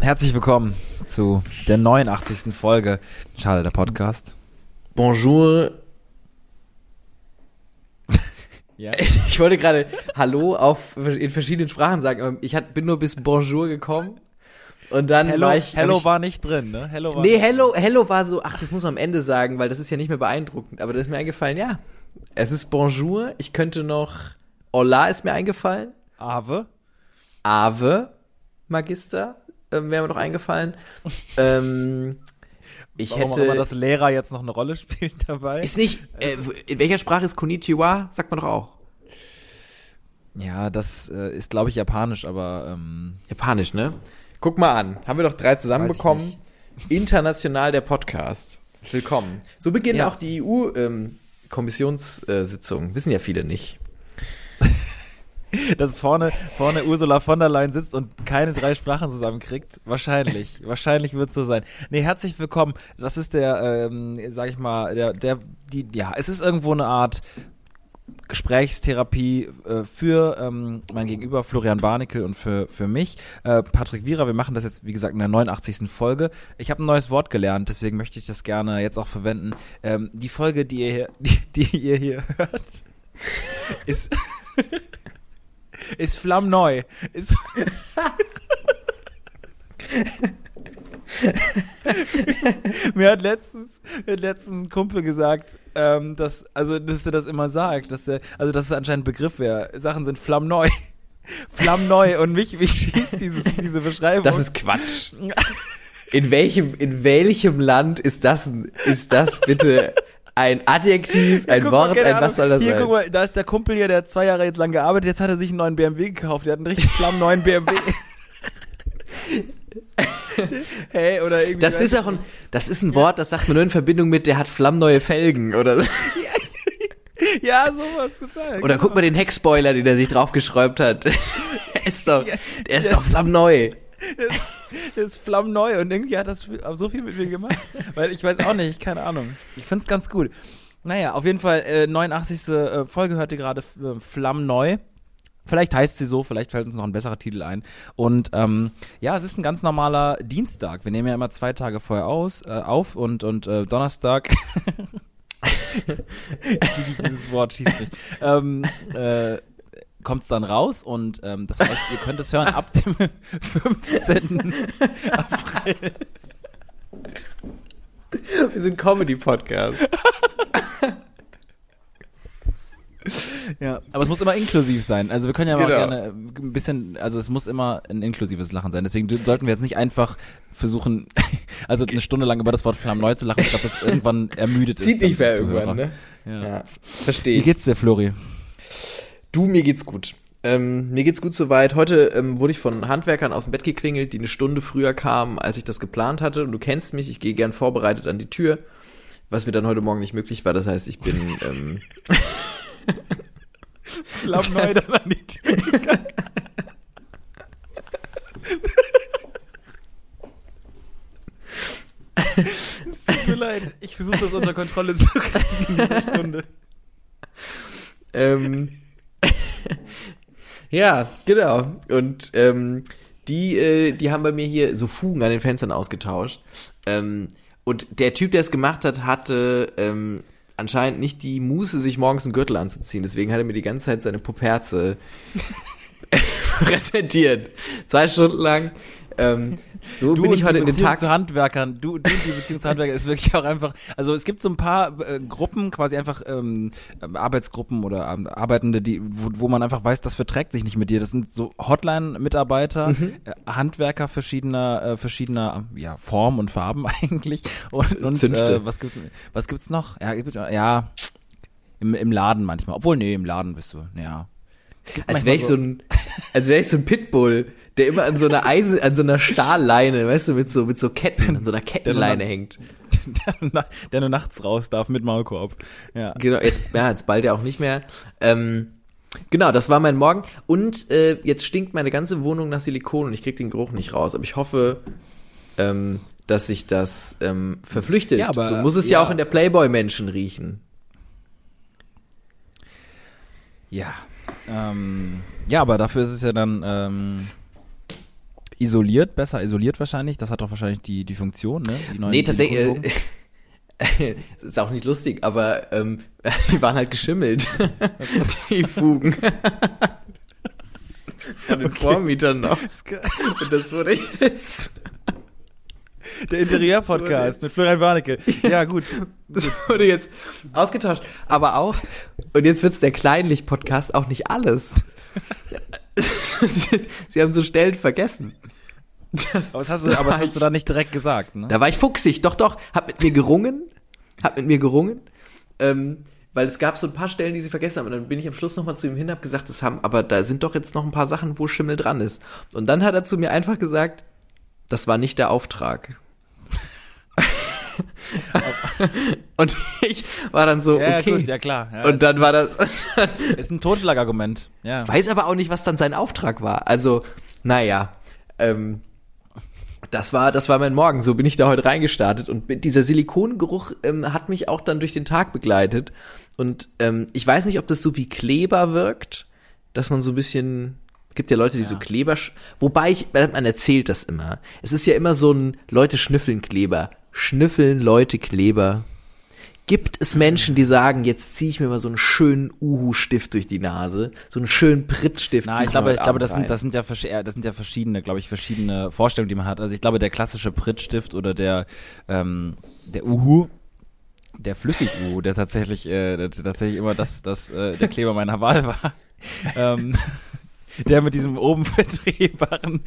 herzlich willkommen zu der 89. Folge Schade, der Podcast. Bonjour. Ja. Ich wollte gerade Hallo auf, in verschiedenen Sprachen sagen, aber ich hat, bin nur bis Bonjour gekommen. Und dann Hello, war ich. Hello ich, war nicht drin, ne? Hello war Nee, Hello, Hello war so, ach, das muss man am Ende sagen, weil das ist ja nicht mehr beeindruckend. Aber da ist mir eingefallen, ja. Es ist Bonjour. Ich könnte noch. Hola ist mir eingefallen. Ave. Ave, Magister, ähm, wäre mir noch eingefallen. ähm, ich Warum hätte. auch immer das Lehrer jetzt noch eine Rolle spielt dabei. Ist nicht, äh, in welcher Sprache ist Konnichiwa? Sagt man doch auch. ja, das äh, ist, glaube ich, japanisch, aber ähm, Japanisch, ne? Guck mal an. Haben wir doch drei zusammenbekommen. International der Podcast. Willkommen. So beginnen Ja. auch die ähm, EU-Kommissionssitzungen. Wissen ja viele nicht. dass vorne, vorne Ursula von der Leyen sitzt und keine drei Sprachen zusammenkriegt. Wahrscheinlich. Wahrscheinlich wird es so sein. Nee, herzlich willkommen. Das ist der, ähm, sag ich mal, der, der, die, ja, es ist irgendwo eine Art Gesprächstherapie äh, für ähm, mein Gegenüber Florian Barnickel und für, für mich. Äh, Patrick Wierer, wir machen das jetzt, wie gesagt, in der 89. Folge. Ich habe ein neues Wort gelernt, deswegen möchte ich das gerne jetzt auch verwenden. Ähm, die Folge, die ihr, hier- die, die ihr hier hört, ist, ist flammneu. Ist mir hat letztens, mir hat letztens ein Kumpel gesagt, ähm, dass, also, dass er das immer sagt, dass er, also, dass es anscheinend ein Begriff wäre. Sachen sind flammneu. Flammneu und mich, mich schießt dieses, diese Beschreibung. Das ist Quatsch. In welchem, in welchem Land ist das, ist das bitte ein Adjektiv, ein Guck mal, Wort, keine ein was soll das Hier, sein? guck mal, da ist der Kumpel hier, der hat zwei Jahre jetzt lang gearbeitet, jetzt hat er sich einen neuen BMW gekauft, der hat einen richtig flammneuen BMW. hey, oder irgendwie. Das ist auch ein, das ist ein Wort, das sagt man nur in Verbindung mit, der hat flammneue Felgen oder so. Ja, sowas total. Oder guck mal den Heckspoiler, den er sich draufgeschräubt hat. Der ist doch, der ist doch flammneu. Das ist flammneu und irgendwie hat das so viel mit mir gemacht. Weil ich weiß auch nicht, keine Ahnung. Ich find's ganz gut. Naja, auf jeden Fall, äh, 89. äh, Folge hört ihr gerade äh, flammneu. Vielleicht heißt sie so, vielleicht fällt uns noch ein besserer Titel ein. Und ähm, ja, es ist ein ganz normaler Dienstag. Wir nehmen ja immer zwei Tage vorher aus, äh, auf und, und äh, Donnerstag. Dieses Wort schießt mich. Ähm, äh, kommt es dann raus und ähm, das heißt, ihr könnt es hören ab dem 15. April. Wir sind Comedy-Podcast. Ja, aber es muss immer inklusiv sein. Also wir können ja mal Genau. gerne ein bisschen, also es muss immer ein inklusives Lachen sein. Deswegen sollten wir jetzt nicht einfach versuchen, also eine Stunde lang über das Wort Flamm neu zu lachen. Ich glaube, das irgendwann ermüdet ist. Zieht nicht mehr irgendwann, ne? Ja. Ja, verstehe Wie geht's dir, Flori? Du, mir geht's gut. Ähm, mir geht's gut soweit. Heute ähm, wurde ich von Handwerkern aus dem Bett geklingelt, die eine Stunde früher kamen, als ich das geplant hatte. Und du kennst mich, ich gehe gern vorbereitet an die Tür, was mir dann heute Morgen nicht möglich war. Das heißt, ich bin ähm, Flamm neu dann an die Tür gegangen. Es tut mir leid. Ich versuche das unter Kontrolle zu kriegen in dieser Stunde. ähm, ja, genau. Und ähm, die, äh, die haben bei mir hier so Fugen an den Fenstern ausgetauscht. Ähm, und der Typ, der es gemacht hat, hatte ähm, anscheinend nicht die Muße, sich morgens einen Gürtel anzuziehen. Deswegen hat er mir die ganze Zeit seine Puperze präsentiert. Zwei Stunden lang. Ähm, so Du bin ich heute die in den Beziehung Tag. zu Handwerkern, du, du die Beziehung zu Handwerkern ist wirklich auch einfach, also es gibt so ein paar äh, Gruppen, quasi einfach ähm, Arbeitsgruppen oder ähm, Arbeitende, die, wo, wo man einfach weiß, das verträgt sich nicht mit dir. Das sind so Hotline-Mitarbeiter, Mhm. äh, Handwerker verschiedener, äh, verschiedener ja, Formen und Farben eigentlich. Und, und äh, was gibt was gibt's noch? Ja, gibt, ja im, im Laden manchmal. Obwohl, nee, im Laden bist du, ja. Gibt Als wäre ich so ein, als wäre ich so ein Pitbull, der immer an so einer Eisen, an so einer Stahlleine, weißt du, mit so, mit so Ketten, an so einer Kettenleine hängt. der, der nur nachts raus darf mit Maulkorb. Ja. Genau, jetzt, ja, jetzt bald ja auch nicht mehr. Ähm, genau, das war mein Morgen. Und äh, jetzt stinkt meine ganze Wohnung nach Silikon und ich krieg den Geruch nicht raus. Aber ich hoffe, ähm, dass sich das ähm, verflüchtet. Ja, aber- so muss es ja, ja. auch in der Playboy-Menschen riechen. Ja. Ähm, ja, aber dafür ist es ja dann, ähm, isoliert, besser isoliert wahrscheinlich. Das hat doch wahrscheinlich die, die Funktion, ne? Die neuen Nee, tatsächlich. Äh, das ist auch nicht lustig, aber ähm, die waren halt geschimmelt. die Fugen. Von den Vormietern noch. Und das wurde jetzt. Der Interieur-Podcast mit Florian Warnecke. Ja, gut. Das wurde jetzt ausgetauscht. Aber auch, und jetzt wird's der Kleinlich-Podcast, auch nicht alles. Sie haben so Stellen vergessen. Das, Aber das hast du, aber das hast du da nicht direkt gesagt, ne? Da war ich fuchsig, doch, doch, hab mit mir gerungen, hab mit mir gerungen, ähm, weil es gab so ein paar Stellen, die sie vergessen haben. Und dann bin ich am Schluss nochmal zu ihm hin, hab gesagt, das haben, aber da sind doch jetzt noch ein paar Sachen, wo Schimmel dran ist. Und dann hat er zu mir einfach gesagt, das war nicht der Auftrag. und ich war dann so, ja, okay. gut, ja klar. Ja, und dann war das, ist ein Totschlagargument. Ja. weiß aber auch nicht, was dann sein Auftrag war. Also, naja, ähm, das war, das war mein Morgen. So bin ich da heute reingestartet und dieser Silikongeruch ähm, hat mich auch dann durch den Tag begleitet. Und ähm, ich weiß nicht, ob das so wie Kleber wirkt, dass man so ein bisschen es gibt ja Leute, die Ja. so Kleber, wobei ich, man erzählt das immer. Es ist ja immer so ein Leute schnüffeln Kleber, schnüffeln Leute Kleber. Gibt es Menschen, die sagen, jetzt ziehe ich mir mal so einen schönen Uhu-Stift durch die Nase, so einen schönen Prittstift. Na, ich glaube, ich glaube, das sind, das sind ja, das sind ja verschiedene, glaube ich, verschiedene Vorstellungen, die man hat. Also ich glaube, der klassische Prittstift oder der, ähm, der Uhu, der Flüssig-Uhu, der tatsächlich, äh, der tatsächlich immer das, das, äh, der Kleber meiner Wahl war. ähm, der mit diesem oben verdrehbaren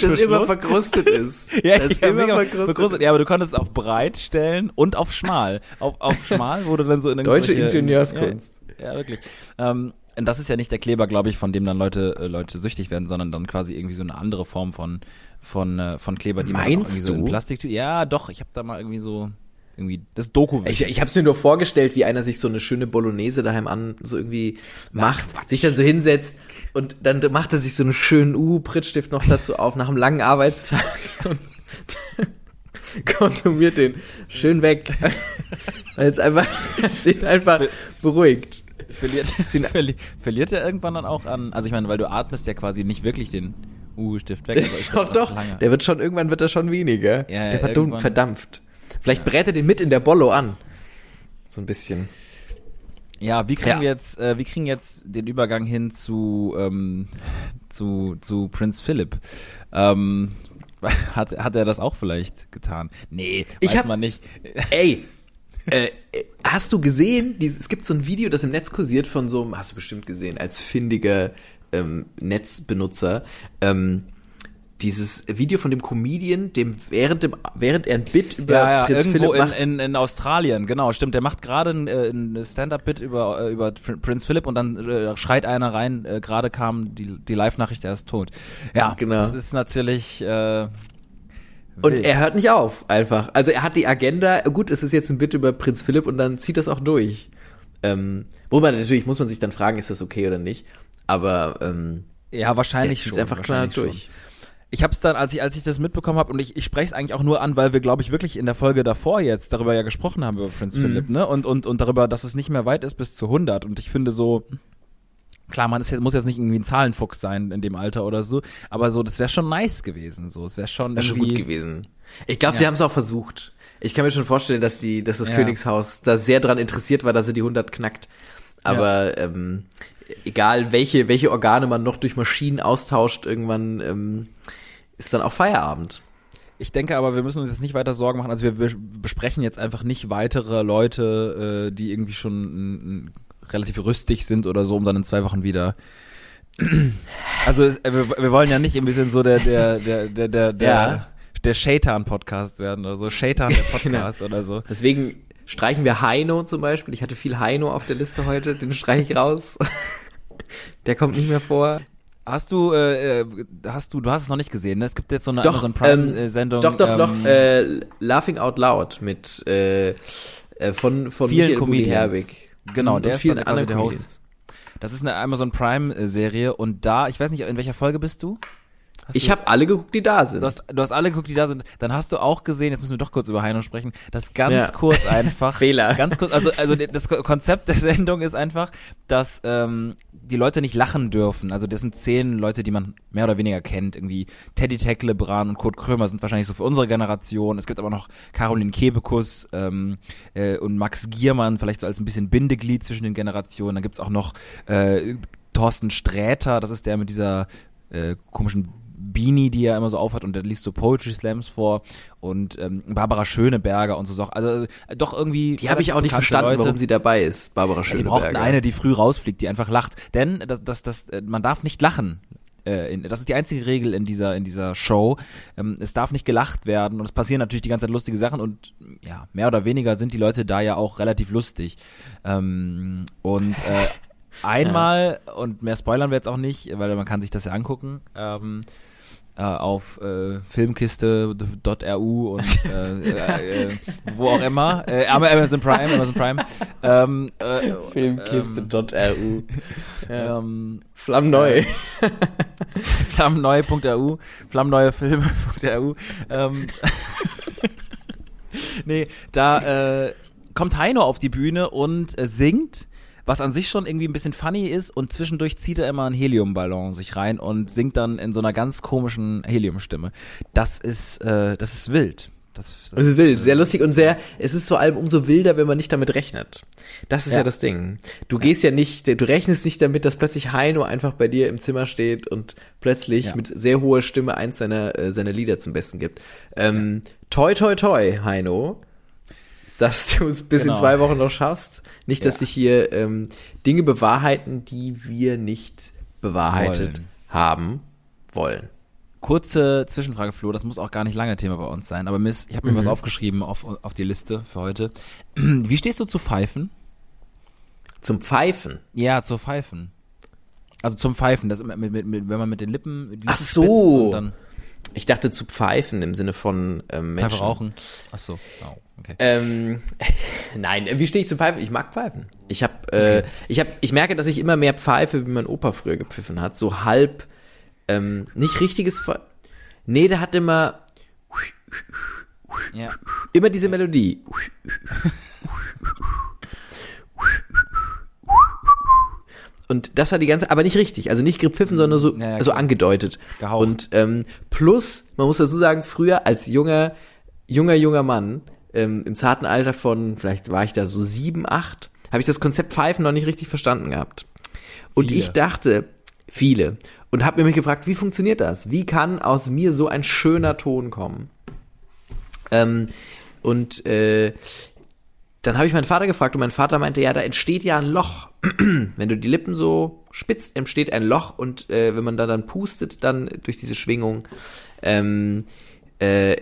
das immer verkrustet ist. ja, das ist ja, immer verkrustet. verkrustet. Ja, aber du konntest es auf breit stellen und auf schmal. Auf, auf schmal wurde dann so in Deutsche irgendwelche- Ingenieurskunst. Ja, ja wirklich. Ähm, und das ist ja nicht der Kleber, glaube ich, von dem dann Leute äh, Leute süchtig werden, sondern dann quasi irgendwie so eine andere Form von von äh, von Kleber, die man Meinst irgendwie so in du? Plastik. Ja, doch. Ich habe da mal irgendwie so irgendwie das Doku. Ich, ich habe es mir nur vorgestellt, wie einer sich so eine schöne Bolognese daheim an so irgendwie macht, sich dann so hinsetzt und dann macht er sich so einen schönen Uhu-Prittstift noch dazu auf nach einem langen Arbeitstag und konsumiert den schön weg. Weil es einfach, es ihn einfach beruhigt. verliert, verli verliert er irgendwann dann auch an. Also ich meine, weil du atmest ja quasi nicht wirklich den U-Stift weg. doch, doch. Der wird schon, irgendwann wird er schon weniger. Ja, der verdampft. Vielleicht brät er den mit in der Bollo an. So ein bisschen. Ja, wie kriegen Ja. wir jetzt, äh, wie kriegen jetzt den Übergang hin zu ähm, zu zu Prinz Philip? Ähm, hat hat er das auch vielleicht getan? Nee, Ich weiß hab- man nicht. Ey, äh, hast du gesehen, dieses, es gibt so ein Video, das im Netz kursiert von so einem, hast du bestimmt gesehen, als findiger ähm, Netzbenutzer, ähm, dieses Video von dem Comedian, dem während, dem, während er ein Bit über Ja, ja, Prinz irgendwo Philipp in, macht, in, in Australien, genau, stimmt. Der macht gerade ein, äh, ein Stand-up-Bit über äh, über Pr- Prinz Philip und dann äh, schreit einer rein. Äh, gerade kam die die Live-Nachricht, er ist tot. Ja, Genau. Das ist natürlich. Äh, und er hört nicht auf, einfach. Also er hat die Agenda, gut, es ist jetzt ein Bit über Prinz Philipp und dann zieht das auch durch. Ähm, wobei natürlich muss man sich dann fragen, ist das okay oder nicht, aber ähm, ja, wahrscheinlich schon. einfach klar wahrscheinlich schon. Ich habe es dann, als ich als ich das mitbekommen habe, und ich, ich spreche es eigentlich auch nur an, weil wir, glaube ich, wirklich in der Folge davor jetzt darüber ja gesprochen haben über Prinz Mhm. Philip, ne? Und und und darüber, dass es nicht mehr weit ist bis zu 100. Und ich finde so, klar, man ist jetzt, muss jetzt nicht irgendwie ein Zahlenfuchs sein in dem Alter oder so, aber so, das wäre schon nice gewesen. So, es wäre schon ist schon gut gewesen. Ich glaube, sie Ja. haben es auch versucht. Ich kann mir schon vorstellen, dass die, dass das Ja. Königshaus da sehr dran interessiert war, dass er die 100 knackt. Aber ähm, egal, welche, welche Organe man noch durch Maschinen austauscht, irgendwann ähm, ist dann auch Feierabend. Ich denke aber, wir müssen uns jetzt nicht weiter Sorgen machen. Also wir bes- besprechen jetzt einfach nicht weitere Leute, äh, die irgendwie schon relativ rüstig sind oder so, um dann in zwei Wochen wieder. Also äh, wir, wollen ja nicht ein bisschen so der der der der der der, der Shaitan Podcast werden oder so Shaitan der Podcast oder so. Deswegen streichen wir Heino zum Beispiel. Ich hatte viel Heino auf der Liste heute, den streiche ich raus. Der kommt nicht mehr vor. Hast du äh, äh, hast du du hast es noch nicht gesehen, ne? Es gibt jetzt so eine Doch, Amazon Prime ähm, äh, Doch, doch, ähm, doch. Äh, Laughing Out Loud mit äh, äh, von von Vielen Michael Comedians. Herbig. Genau, Und der ist dann quasi der Host. Das ist eine Amazon Prime äh, Serie und da, ich weiß nicht, in welcher Folge bist du? Hast Ich habe alle geguckt, die da sind. Du hast, du hast alle geguckt, die da sind. Dann hast du auch gesehen, jetzt müssen wir doch kurz über Heino sprechen, dass ganz Ja. kurz einfach. Fehler. Ganz kurz, also, also das Ko- Konzept der Sendung ist einfach, dass ähm, die Leute nicht lachen dürfen. Also das sind zehn Leute, die man mehr oder weniger kennt. Irgendwie Teddy Tecklebrand und Kurt Krömer sind wahrscheinlich so für unsere Generation. Es gibt aber noch Caroline Kebekus ähm, äh, und Max Giermann, vielleicht so als ein bisschen Bindeglied zwischen den Generationen. Dann gibt's auch noch äh, Thorsten Sträter, das ist der mit dieser äh, komischen Beanie, die er immer so aufhat und der liest so Poetry Slams vor und ähm, Barbara Schöneberger und so Sachen. Also äh, doch irgendwie. die habe ich auch nicht verstanden, Leute. warum sie dabei ist, Barbara Ja, die Schöneberger. brauchten eine, die früh rausfliegt, die einfach lacht. Denn das, das, das, äh, man darf nicht lachen. Äh, Das ist die einzige Regel in dieser, in dieser Show. Ähm, Es darf nicht gelacht werden und es passieren natürlich die ganze Zeit lustige Sachen und ja, mehr oder weniger sind die Leute da ja auch relativ lustig. Ähm, Und äh, einmal, und mehr spoilern wir jetzt auch nicht, weil man kann sich das ja angucken, ähm, äh, auf äh, filmkiste.ru und äh, äh, äh, wo auch immer, äh, aber Amazon Prime, Amazon Prime, ähm, äh, Filmkiste.ru. Ja. ähm, Flammneu. flammneue.ru, flammneuefilme.ru. Ähm, nee, da kommt Heino auf die Bühne und singt, was an sich schon irgendwie ein bisschen funny ist und zwischendurch zieht er immer einen Heliumballon sich rein und singt dann in so einer ganz komischen Heliumstimme. Das ist, äh, das ist wild. Das, Das ist wild, äh, sehr lustig und sehr, es ist vor allem umso wilder, wenn man nicht damit rechnet. Das ist ja, Ja. das Ding. Du gehst ja nicht, du rechnest nicht damit, dass plötzlich Heino einfach bei dir im Zimmer steht und plötzlich Ja. mit sehr hoher Stimme eins seiner, äh, seiner Lieder zum Besten gibt. Ähm, toi, toi, toi, Heino, dass du es bis in Genau. zwei Wochen noch schaffst. Nicht, dass Ja. sich hier ähm, Dinge bewahrheiten, die wir nicht bewahrheitet Wollen. haben wollen. Kurze Zwischenfrage, Flo, das muss auch gar nicht lange Thema bei uns sein, aber Miss, ich habe mir was aufgeschrieben auf, auf die Liste für heute. Wie stehst du zu Pfeifen? Zum Pfeifen. Ja, zu Pfeifen. Also zum Pfeifen, das mit, mit, mit, wenn man mit den Lippen, die Lippen Ach so. spitzt und dann Ich dachte zu pfeifen im Sinne von ähm, Menschen. Pfeife rauchen. Ach so, oh, okay. Ähm, nein, wie stehe ich zu Pfeifen? Ich mag Pfeifen. Ich habe, äh, ich habe, ich merke, dass ich immer mehr pfeife, wie mein Opa früher gepfiffen hat. So halb, ähm, nicht richtiges Pfeifen. Nee, der hat immer, Ja. immer diese Melodie. Und das hat die ganze, aber nicht richtig, also nicht gepfiffen, sondern so, Ja, ja, so angedeutet. Gehaucht. Und ähm, plus, man muss dazu sagen, früher als junger, junger, junger Mann, ähm, im zarten Alter von, vielleicht war ich da so sieben, acht, habe ich das Konzept Pfeifen noch nicht richtig verstanden gehabt. Und Viele. ich dachte, viele, und habe mir mich gefragt, wie funktioniert das? Wie kann aus mir so ein schöner Ton kommen? Ähm, und äh, dann habe ich meinen Vater gefragt und mein Vater meinte, ja, da entsteht ja ein Loch. wenn du die Lippen so spitzt, entsteht ein Loch und äh, wenn man da dann pustet, dann durch diese Schwingung, ähm, äh, äh,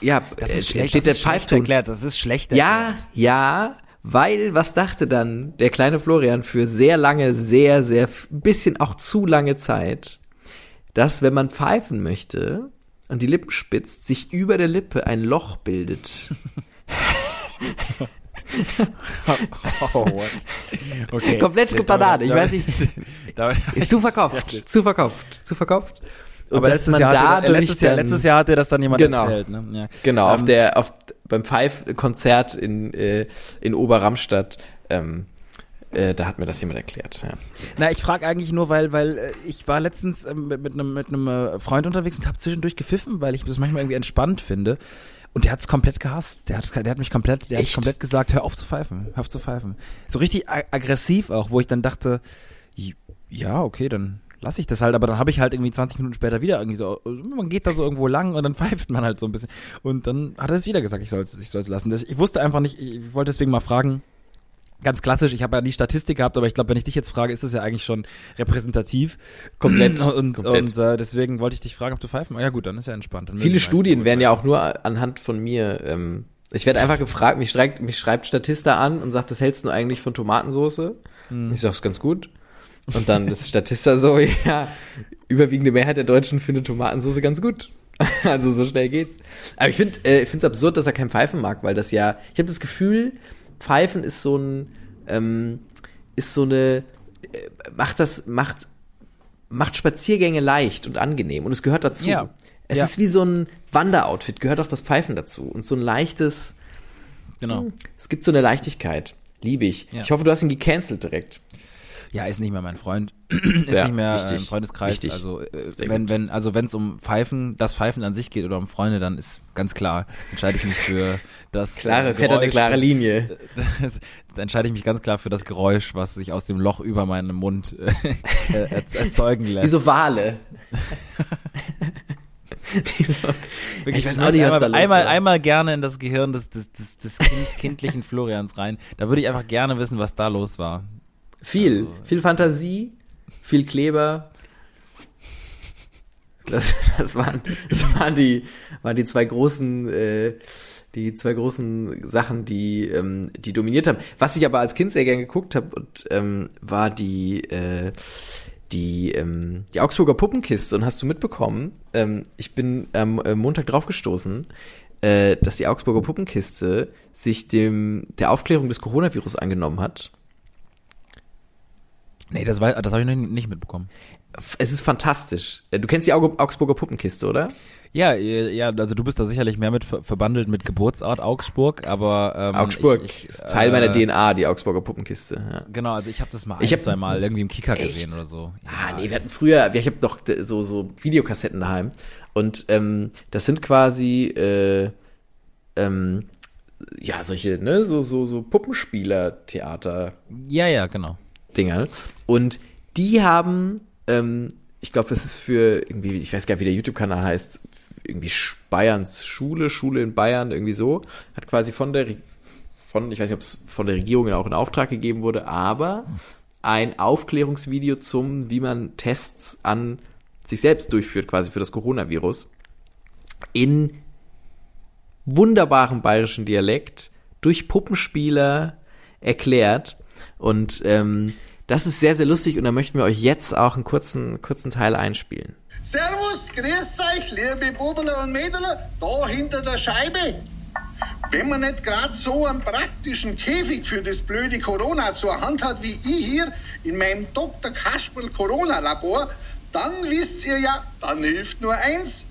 ja, Das äh, ist schlecht, entsteht das der ist schlecht Pfeifton. erklärt, das ist schlecht Ja, erklärt. ja, weil was dachte dann der kleine Florian für sehr lange, sehr, sehr, ein bisschen auch zu lange Zeit, dass wenn man pfeifen möchte und die Lippen spitzt, sich über der Lippe ein Loch bildet. Oh, what? Okay. Komplett Nee, Banane, ich weiß nicht. damit- Zu verkauft, zu verkauft, zu verkauft. Und Aber letztes Jahr, hatte, dadurch letztes, Jahr, dann- letztes Jahr hatte das dann jemand Genau. erzählt. Ne? Ja. Genau, auf Ähm, der, auf, beim Pfeif-Konzert in, äh, in Oberramstadt, ähm, äh, da hat mir das jemand erklärt, ja. Na, ich frage eigentlich nur, weil, weil äh, ich war letztens ähm, mit einem mit einem äh, Freund unterwegs und habe zwischendurch gepfiffen, weil ich das manchmal irgendwie entspannt finde. Und der hat's komplett gehasst. Der hat, der hat mich komplett, der hat komplett gesagt, hör auf zu pfeifen, hör auf zu pfeifen. So richtig ag aggressiv auch, wo ich dann dachte, ja, okay, dann lasse ich das halt, aber dann habe ich halt irgendwie 20 Minuten später wieder irgendwie so, man geht da so irgendwo lang und dann pfeift man halt so ein bisschen. Und dann hat er es wieder gesagt, ich soll es ich soll's lassen. Das, ich wusste einfach nicht, ich wollte deswegen mal fragen, ganz klassisch, ich habe ja nie Statistik gehabt, aber ich glaube, wenn ich dich jetzt frage, ist das ja eigentlich schon repräsentativ. Komplett, Und, komplett. und äh, deswegen wollte ich dich fragen, ob du pfeifen. Ah, ja gut, dann ist ja entspannt. Dann Viele Studien werden ja auch nur anhand von mir, ähm, ich werde einfach gefragt, mich schreibt, mich schreibt Statista an und sagt, das hältst du eigentlich von Tomatensauce? Hm. Ich sag's ganz gut. Und dann ist Statista so, ja, überwiegende Mehrheit der Deutschen findet Tomatensauce ganz gut. Also so schnell geht's. Aber ich finde, äh, ich finde es absurd, dass er kein Pfeifen mag, weil das ja, ich habe das Gefühl, Pfeifen ist so ein, ähm, ist so eine, äh, macht das, macht macht Spaziergänge leicht und angenehm und es gehört dazu. Ja. Es Ja. ist wie so ein Wanderoutfit, gehört auch das Pfeifen dazu und so ein leichtes, Genau. es gibt so eine Leichtigkeit. Liebe ich. Ja. Ich hoffe, du hast ihn gecancelt direkt. Ja, ist nicht mehr mein Freund. ist Sehr nicht mehr äh, wichtig. im Freundeskreis. Wichtig. Also äh, wenn, gut. wenn, also wenn es um Pfeifen, das Pfeifen an sich geht oder um Freunde, dann ist ganz klar, entscheide ich mich für das Klare, äh, fährt eine Geräusch. klare Linie. Das, da entscheide ich mich ganz klar für das Geräusch, was sich aus dem Loch über meinem Mund äh, äh, erz- erzeugen Wie lässt. so Wale. Wirklich, ich weiß auch nicht, was einmal, da los einmal, war. einmal gerne in das Gehirn des, des, des, des kind, kindlichen Florians rein. Da würde ich einfach gerne wissen, was da los war. Viel, viel Fantasie, viel Kleber. Das, das waren, das waren die, waren die zwei großen, äh, die zwei großen Sachen, die, ähm, die dominiert haben. Was ich aber als Kind sehr gern geguckt habe, und, ähm, war die, äh, die, ähm, die Augsburger Puppenkiste. Und hast du mitbekommen? Ähm, ich bin am äh, Montag draufgestoßen, äh, dass die Augsburger Puppenkiste sich dem der Aufklärung des Coronavirus angenommen hat. Nee, das, war, das habe ich noch nicht mitbekommen. Es ist fantastisch. Äh, Du kennst die Augsburger Puppenkiste, oder? Ja, äh, ja, also du bist da sicherlich mehr mit ver verbandelt mit Geburtsort Augsburg, aber ähm, Augsburg ich, ich, ist Teil meiner äh, DNA, die Augsburger Puppenkiste. Ja. Genau, also ich habe das mal Ich ein, hab- zwei Mal irgendwie im Kicker Echt? gesehen oder so. Ah, nee, wir hatten früher, ich habe doch d- so, so Videokassetten daheim. Und ähm, das sind quasi, äh, ähm, ja, solche, ne, so, so, so Puppenspieler-Theater. Ja, ja, genau. Dinger. Und die haben, ähm, ich glaube, das ist für irgendwie, ich weiß gar nicht, wie der YouTube-Kanal heißt, irgendwie Bayerns Schule, Schule in Bayern, irgendwie so, hat quasi von der, von, ich weiß nicht, ob es von der Regierung auch in Auftrag gegeben wurde, aber ein Aufklärungsvideo zum, wie man Tests an sich selbst durchführt, quasi für das Coronavirus, in wunderbarem bayerischen Dialekt durch Puppenspieler erklärt. Und ähm, das ist sehr, sehr lustig und da möchten wir euch jetzt auch einen kurzen, kurzen Teil einspielen. Servus, grüßt euch, liebe Bubler und Mädler, da hinter der Scheibe. Wenn man nicht gerade so einen praktischen Käfig für das blöde Corona zur Hand hat wie ich hier in meinem Dr. Kasperl Corona Labor, dann wisst ihr ja, dann hilft nur eins.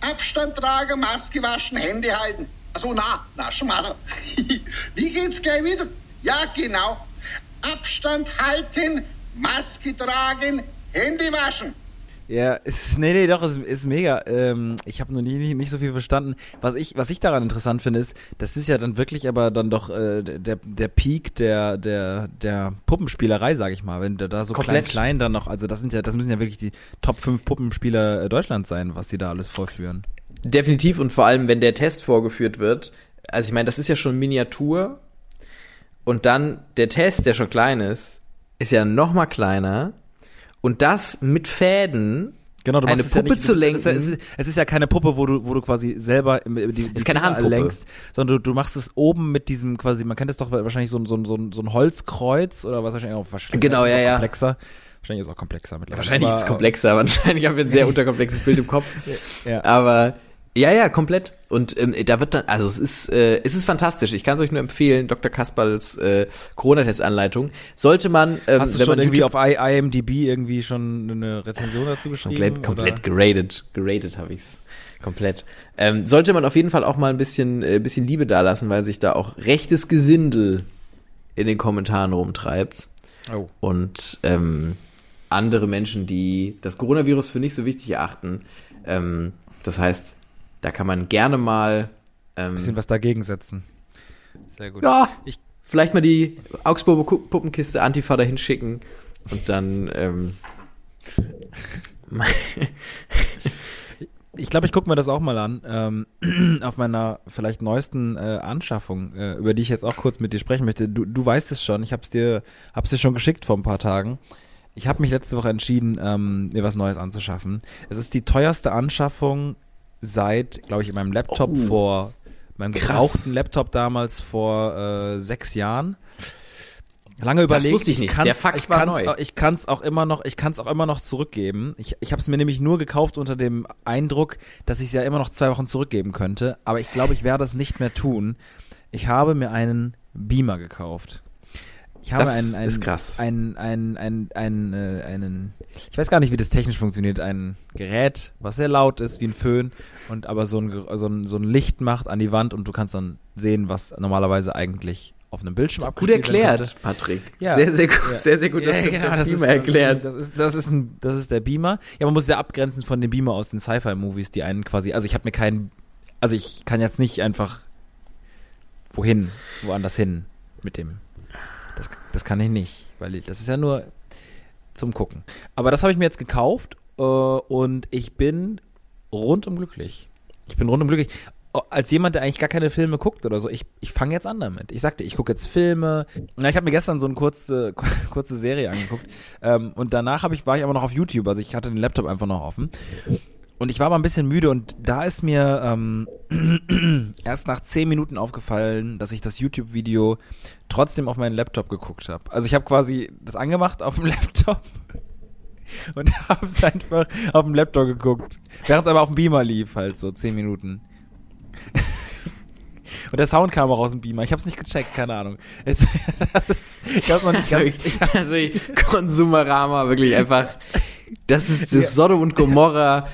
Abstand tragen, Maske waschen, Hände halten. Also na, na Schmarrer. Wie geht's gleich wieder? Ja, genau. Abstand halten, Maske tragen, Hände waschen. Ja, ist, nee, nee, doch, ist, ist mega. Ähm, ich habe nur nie, nicht, nicht so viel verstanden. Was ich, was ich daran interessant finde, ist, das ist ja dann wirklich aber dann doch äh, der, der Peak der, der, der Puppenspielerei, sag ich mal. Wenn du da so klein, Komplett. klein dann noch, also das sind ja, das müssen ja wirklich die Top 5 Puppenspieler äh, Deutschlands sein, was die da alles vorführen. Definitiv und vor allem, wenn der Test vorgeführt wird. Also ich meine, das ist ja schon Miniatur. Und dann der Test, der schon klein ist, ist ja noch mal kleiner. Und das mit Fäden. Genau, du Eine es ja Puppe nicht, zu lenken. Es ist, es ist ja keine Puppe, wo du, wo du quasi selber die, die Ist keine Handpuppe. lenkst, sondern du, du machst es oben mit diesem quasi, man kennt es doch wahrscheinlich so, ein- so, ein- so, ein- so ein Holzkreuz oder was wahrscheinlich auch wahrscheinlich Genau, ist ja, ja. komplexer. Wahrscheinlich ist es auch komplexer mittlerweile. Wahrscheinlich aber, ist es komplexer, wahrscheinlich haben wir ein sehr unterkomplexes Bild im Kopf. Ja. Aber ja, ja, komplett. Und ähm, da wird dann, also es ist, äh, es ist fantastisch. Ich kann es euch nur empfehlen, Dr. Kasperls äh, Corona-Test-Anleitung. Sollte man, ähm, Hast du wenn schon man irgendwie auf IMDb irgendwie schon eine Rezension dazu geschrieben? komplett, komplett oder? geradet, geradet habe ich's. Komplett. Ähm, sollte man auf jeden Fall auch mal ein bisschen, äh, bisschen Liebe dalassen, weil sich da auch rechtes Gesindel in den Kommentaren rumtreibt. Oh. und ähm, andere Menschen, die das Coronavirus für nicht so wichtig erachten. Ähm, das heißt, da kann man gerne mal ähm, Bisschen was dagegen setzen. Sehr gut. ja, Ich- vielleicht mal die Augsburger Puppenkiste Antifa dahin schicken und dann ähm, Ich glaube, ich gucke mir das auch mal an. Ähm, auf meiner vielleicht neuesten äh, Anschaffung, äh, über die ich jetzt auch kurz mit dir sprechen möchte. Du, du weißt es schon, ich habe es dir, hab's dir schon geschickt vor ein paar Tagen. Ich habe mich letzte Woche entschieden, ähm, mir was Neues anzuschaffen. Es ist die teuerste Anschaffung seit, glaube ich, in meinem Laptop Oh. vor, meinem Krass. gebrauchten Laptop damals vor äh, sechs Jahren. Lange überlegt. wusste ich nicht. kann's- Der Fakt ich war kann's, neu. auch- Ich kann es auch immer noch, ich kann es auch immer noch zurückgeben. Ich, ich habe es mir nämlich nur gekauft unter dem Eindruck, dass ich es ja immer noch zwei Wochen zurückgeben könnte. Aber ich glaube, ich werde es nicht mehr tun. Ich habe mir einen Beamer gekauft. Ich habe Das einen, einen, ist krass. Einen, einen, einen, einen, äh, einen, ich weiß gar nicht, wie das technisch funktioniert, ein Gerät, was sehr laut ist, wie ein Föhn und aber so ein, so ein, so ein Licht macht an die Wand und du kannst dann sehen, was normalerweise eigentlich auf einem Bildschirm Gut abgespielt könnte. erklärt, Patrick. Ja. Sehr, sehr gut, Ja. sehr, sehr gut, dass Ja, du genau, das das Beamer ist, erklärt. Das ist, das, ist ein, das ist der Beamer. Ja, man muss es ja abgrenzen von dem Beamer aus den Sci-Fi-Movies, die einen quasi, also ich habe mir keinen, also ich kann jetzt nicht einfach wohin, woanders hin mit dem. Das, das kann ich nicht, weil das ist ja nur zum Gucken. Aber das habe ich mir jetzt gekauft äh, und ich bin rundum glücklich. Ich bin rundum glücklich. Als jemand, der eigentlich gar keine Filme guckt oder so, ich, ich fange jetzt an damit. Ich sagte, ich gucke jetzt Filme. Na, ich habe mir gestern so eine kurze, kurze Serie angeguckt ähm, und danach ich, war ich aber noch auf YouTube. Also ich hatte den Laptop einfach noch offen. Und ich war aber ein bisschen müde und da ist mir ähm, erst nach zehn Minuten aufgefallen, dass ich das YouTube-Video trotzdem auf meinen Laptop geguckt habe. Also ich habe quasi das angemacht auf dem Laptop und habe es einfach auf dem Laptop geguckt. Während es aber auf dem Beamer lief, halt so zehn Minuten. Und der Sound kam auch aus dem Beamer. Ich habe es nicht gecheckt, keine Ahnung. Es, ist, ich hab's noch nicht Also, ganz, ich, also ich, Konsumerama, wirklich einfach, das ist das Sodom und Gomorra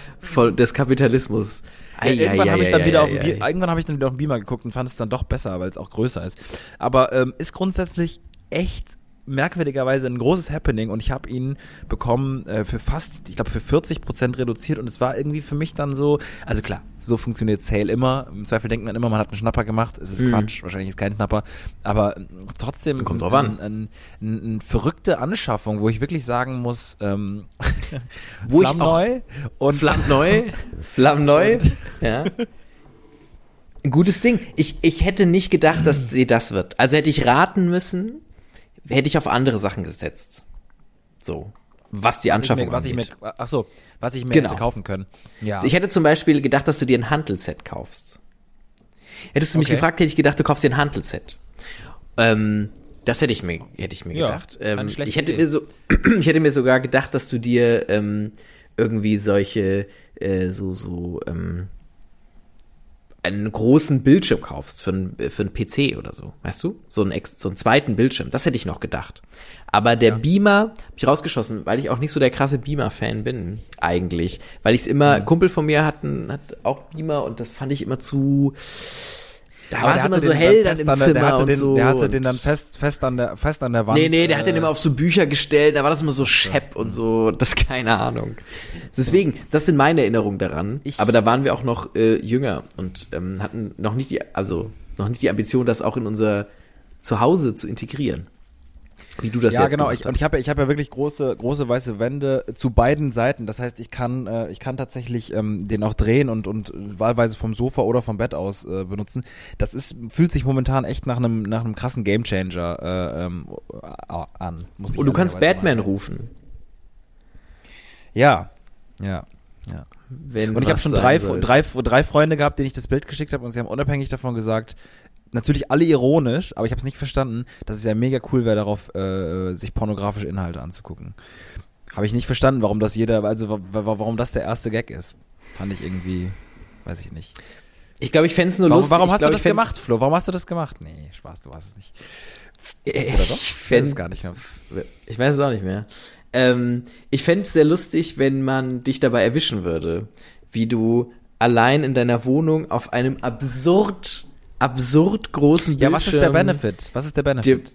des Kapitalismus. Ja, irgendwann habe ich dann wieder auf dem ei, Bi- irgendwann habe ich dann wieder auf den Beamer geguckt und fand es dann doch besser, weil es auch größer ist. Aber ähm, ist grundsätzlich echt merkwürdigerweise ein großes Happening und ich habe ihn bekommen äh, für fast, ich glaube für 40 Prozent reduziert und es war irgendwie für mich dann so, also klar, so funktioniert Sale immer. Im Zweifel denkt man immer, man hat einen Schnapper gemacht. Es ist Mhm. Quatsch, wahrscheinlich ist kein Schnapper, aber ähm, trotzdem Kommt drauf an. ein, ein, ein verrückte Anschaffung, wo ich wirklich sagen muss, ähm, Wo ich auch- flammneu und Flammneu, Flammneu, ja. Ein gutes Ding. Ich, ich hätte nicht gedacht, dass sie das wird. Also hätte ich raten müssen, hätte ich auf andere Sachen gesetzt. So. Was die Anschaffung was ich mir, angeht. ach so, was ich mir Genau. hätte kaufen können. Ja. Also ich hätte zum Beispiel gedacht, dass du dir ein Hantelset kaufst. Hättest du mich Okay. gefragt, hätte ich gedacht, du kaufst dir ein Hantelset. Ähm, das hätte ich mir, hätte ich mir Ja, gedacht. Ähm, ich hätte Idee. mir so, ich hätte mir sogar gedacht, dass du dir ähm, irgendwie solche äh, so so ähm, einen großen Bildschirm kaufst für einen, für einen PC oder so, weißt du? So einen, ex- so einen zweiten Bildschirm. Das hätte ich noch gedacht. Aber der Beamer hab ich rausgeschossen, weil ich auch nicht so der krasse Beamer-Fan bin, eigentlich. Weil ich es immer, Mhm. Kumpel von mir hatten, hat auch Beamer und das fand ich immer zu. Da war es immer so hell dann fest im der- Zimmer der hatte und den, so. Der hatte den dann fest, fest an der, fest an der Wand. Nee, nee, der hat den äh, immer auf so Bücher gestellt, da war das immer so schepp und so, das keine Ahnung. Deswegen, das sind meine Erinnerungen daran. Ich- aber da waren wir auch noch äh, jünger und ähm, hatten noch nicht die, also noch nicht die Ambition, das auch in unser Zuhause zu integrieren. Wie du das ja, jetzt genau. Ich, und ich habe ich hab ja wirklich große, große weiße Wände zu beiden Seiten. Das heißt, ich kann, äh, ich kann tatsächlich ähm, den auch drehen und, und wahlweise vom Sofa oder vom Bett aus äh, benutzen. Das ist, fühlt sich momentan echt nach einem, nach einem krassen Gamechanger äh, ähm, äh, an. Muss ich und du kannst Batman mal- rufen. Ja, ja, ja. Wenn Und ich habe schon drei, drei, drei Freunde gehabt, denen ich das Bild geschickt habe und sie haben unabhängig davon gesagt, natürlich alle ironisch, aber ich habe es nicht verstanden, dass es ja mega cool wäre, darauf äh, sich pornografische Inhalte anzugucken. Habe ich nicht verstanden, warum das jeder, also wa- wa- warum das der erste Gag ist. Fand ich irgendwie, weiß ich nicht. Ich glaube, ich fände es nur Warum, lustig. warum hast glaub, du das fänd- gemacht, Flo? Warum hast du das gemacht? Nee, Spaß, du warst es nicht. Oder doch? Ich weiß es fänd, gar nicht mehr. Ich weiß es auch nicht mehr. Ähm, ich fände es sehr lustig, wenn man dich dabei erwischen würde, wie du allein in deiner Wohnung auf einem absurd, absurd großen Bildschirm Ja, was ist der Benefit? Was ist der Benefit?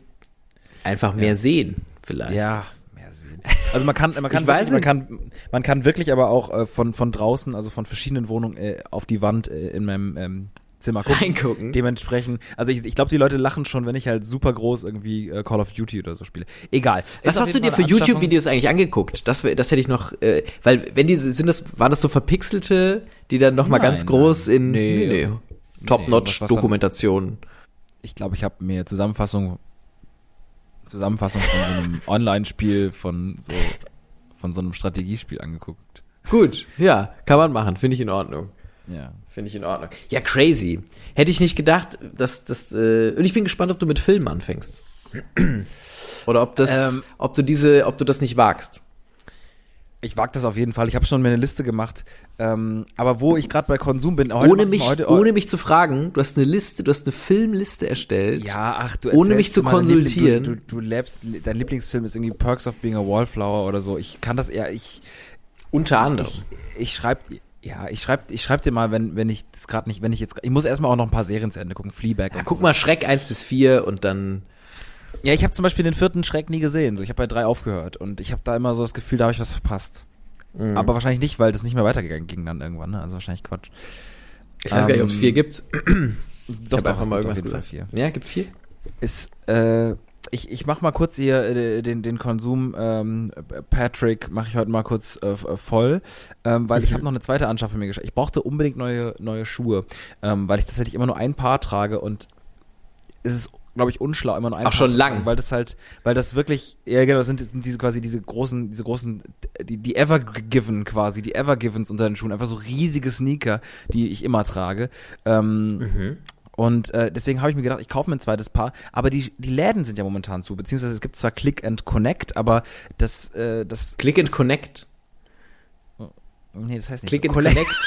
einfach mehr sehen, vielleicht. Ja, mehr sehen. Also man kann, man kann, Ich weiß wirklich, man kann, man kann wirklich aber auch äh, von von draußen, also von verschiedenen Wohnungen äh, auf die Wand äh, in meinem ähm, Zimmer gucken. Reingucken. Dementsprechend, also ich, ich glaube, die Leute lachen schon, wenn ich halt super groß irgendwie äh, Call of Duty oder so spiele. Egal. Was Ist hast du dir für. YouTube-Videos eigentlich angeguckt? Das, das hätte ich noch, äh, weil wenn diese, sind das, waren das so verpixelte, die dann noch mal Nein, ganz groß nein. in Nee. nee, dann- Top-Notch-Dokumentation. Ich glaube, ich habe mir Zusammenfassung Zusammenfassung von so einem Online-Spiel von so von so einem Strategiespiel angeguckt. Gut, ja, kann man machen, finde ich in Ordnung. Ja. Finde ich in Ordnung. Ja, crazy. Hätte ich nicht gedacht, dass das. Äh, und ich bin gespannt, ob du mit Filmen anfängst. Oder ob das, Ähm, ob du diese, ob du das nicht wagst. Ich wag das auf jeden Fall. Ich habe schon mir eine Liste gemacht. Ähm, aber wo ich gerade bei Konsum bin, heute ohne mich, heute, ohne mich zu fragen, du hast eine Liste, du hast eine Filmliste erstellt. ja, ach du ohne mich zu konsultieren. Liebling- Du, du, du lebst, dein Lieblingsfilm ist irgendwie Perks of Being a Wallflower oder so. Ich kann das eher, ich, Unter anderem. ich, ich schreib, ja, ich schreib, ich schreib dir mal, wenn, wenn ich das gerade nicht, wenn ich jetzt, ich muss erstmal auch noch ein paar Serien zu Ende gucken, Fleabag ja, guck so. mal Schreck 1 bis 4 und dann. Ja, ich habe zum Beispiel den vierten Schreck nie gesehen. So, ich habe bei drei aufgehört und ich habe da immer so das Gefühl, da habe ich was verpasst. Mhm. Aber wahrscheinlich nicht, weil das nicht mehr weitergegangen ging dann irgendwann. Ne? Also wahrscheinlich Quatsch. ich weiß gar nicht, ob es ähm, 4 gibt. Doch, habe einfach es mal gibt irgendwas gesagt. vier. Ja, gibt 4. Ist, äh, ich, ich mach mal kurz hier äh, den, den Konsum, ähm, Patrick, mache ich heute mal kurz äh, äh, voll, ähm, weil ich habe noch eine zweite Anschaffung mir geschafft. Ich brauchte unbedingt neue, neue Schuhe, ähm, weil ich tatsächlich immer nur ein Paar trage und es ist, glaube ich, unschlau, immer nur ein Auch Paar schon lang. tragen, weil das halt, weil das wirklich, ja genau, das sind, das sind diese quasi diese großen, diese großen, die, die Evergiven quasi, die Evergivens unter den Schuhen, einfach so riesige Sneaker, die ich immer trage. Ähm, Mhm. und äh, deswegen habe ich mir gedacht, ich kaufe mir ein zweites Paar. Aber die, die Läden sind ja momentan zu, beziehungsweise es gibt zwar Click and Connect, aber das, äh, das, Click and Connect. nee, das heißt nicht. Click so. and Collect- Connect.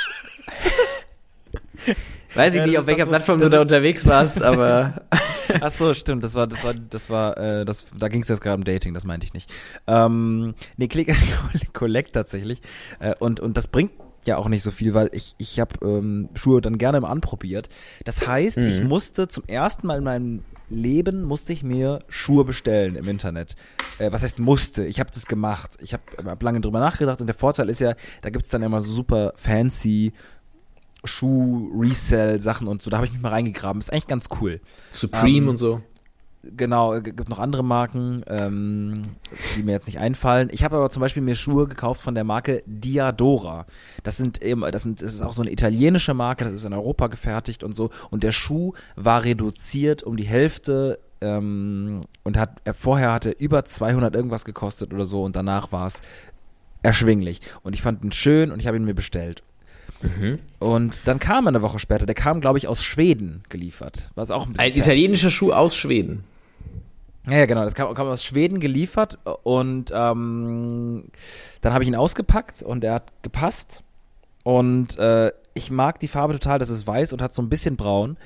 Weiß ich Ja, nicht, das auf welcher das, Plattform das du da unterwegs warst, aber Ach so, stimmt. Das war, das war, das war, äh, das, da ging es jetzt gerade um Dating. Das meinte ich nicht. Ähm, nee, Click and Collect tatsächlich. Äh, und und das bringt ja auch nicht so viel, weil ich ich habe ähm, Schuhe dann gerne mal anprobiert. Das heißt, ich Mhm. musste zum ersten Mal in meinem Leben musste ich mir Schuhe bestellen im Internet. Äh, was heißt musste? Ich habe das gemacht. Ich habe hab lange drüber nachgedacht und der Vorteil ist ja, da gibt's dann immer so super fancy Schuh-Resell-Sachen und so. Da habe ich mich mal reingegraben. Ist eigentlich ganz cool. Supreme Ähm, und so. Genau, es gibt noch andere Marken, ähm, die mir jetzt nicht einfallen. Ich habe aber zum Beispiel mir Schuhe gekauft von der Marke Diadora. Das sind eben, das sind, das ist auch so eine italienische Marke, das ist in Europa gefertigt und so. Und der Schuh war reduziert um die Hälfte ähm, und hat er vorher hatte über 200 irgendwas gekostet oder so und danach war es erschwinglich. Und ich fand ihn schön und ich habe ihn mir bestellt. Mhm. Und dann kam er eine Woche später. Der kam, glaube ich, aus Schweden geliefert. Was auch ein Ein italienischer Schuh aus Schweden. Ja, ja, genau. Das kam, kam aus Schweden geliefert und ähm, dann habe ich ihn ausgepackt und er hat gepasst. Und äh, ich mag die Farbe total. Das ist weiß und hat so ein bisschen braun.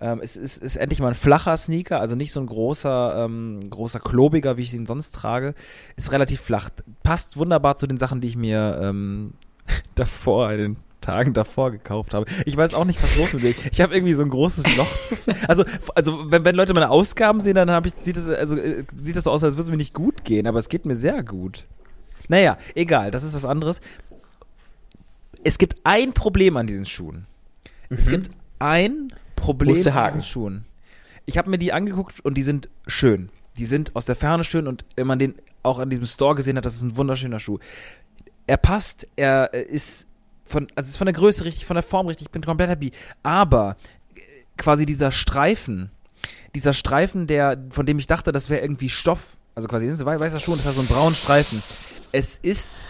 Ähm, es ist, ist endlich mal ein flacher Sneaker, also nicht so ein großer, ähm, großer klobiger, wie ich ihn sonst trage. Ist relativ flach. Passt wunderbar zu den Sachen, die ich mir ähm, davor, in den Tagen davor gekauft habe. Ich weiß auch nicht, was los mit mir. Ich habe irgendwie so ein großes Loch zu Also, also wenn, wenn Leute meine Ausgaben sehen, dann habe ich, sieht es also, äh, sieht das so aus, als würde es mir nicht gut gehen, aber es geht mir sehr gut. Naja, egal, das ist was anderes. Es gibt ein Problem an diesen Schuhen. Es gibt ein Problem an diesen Schuhen. Ich habe mir die angeguckt und die sind schön. Die sind aus der Ferne schön und wenn man den auch an diesem Store gesehen hat, das ist ein wunderschöner Schuh. Er passt, er äh, ist von, also ist von der Größe richtig, von der Form richtig, ich bin komplett happy. Aber äh, quasi dieser Streifen, dieser Streifen, der, von dem ich dachte, das wäre irgendwie Stoff, also quasi, weißer Schuh und das hat so einen braunen Streifen. Es ist,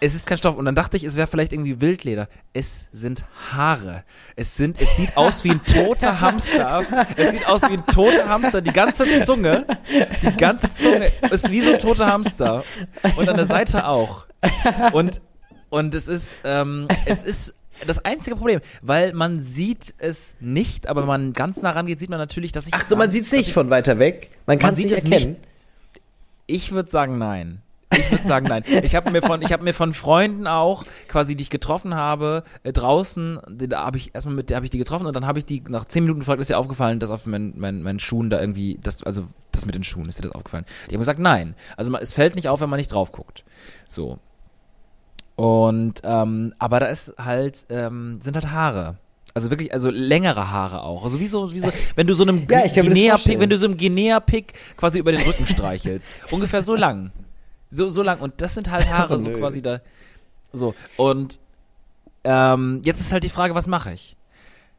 es ist kein Stoff. Und dann dachte ich, es wäre vielleicht irgendwie Wildleder. Es sind Haare. Es sind, es sieht aus wie ein toter Hamster. Es sieht aus wie ein toter Hamster. Die ganze Zunge, die ganze Zunge ist wie so ein toter Hamster. Und an der Seite auch. Und, und es ist, ähm, es ist das einzige Problem, weil man sieht es nicht, aber wenn man ganz nah rangeht, sieht man natürlich, dass ich. Ach, du, man sieht's nicht von weiter weg. Man kann es sieht nicht es erkennen. Ich würde sagen nein. Ich würde sagen nein. Ich habe mir von ich habe mir von Freunden auch quasi die ich getroffen habe äh, draußen, da habe ich erstmal mit der habe ich die getroffen und dann habe ich die nach zehn Minuten gefragt, ist dir aufgefallen, dass auf meinen mein, meinen Schuhen da irgendwie das also das mit den Schuhen ist dir das aufgefallen? Die haben gesagt nein. Also man, es fällt nicht auf, wenn man nicht drauf guckt. So. Und ähm, aber da ist halt ähm, sind halt Haare. Also wirklich, also längere Haare auch. Also wie so, wie so, wenn du so einem Ja, Guinea-Pig, vorstellen. wenn du so einem Guinea-Pig quasi über den Rücken streichelst. Ungefähr so lang. So, so lang. Und das sind halt Haare, Oh, so nö. quasi da. So. Und ähm, jetzt ist halt die Frage, was mache ich?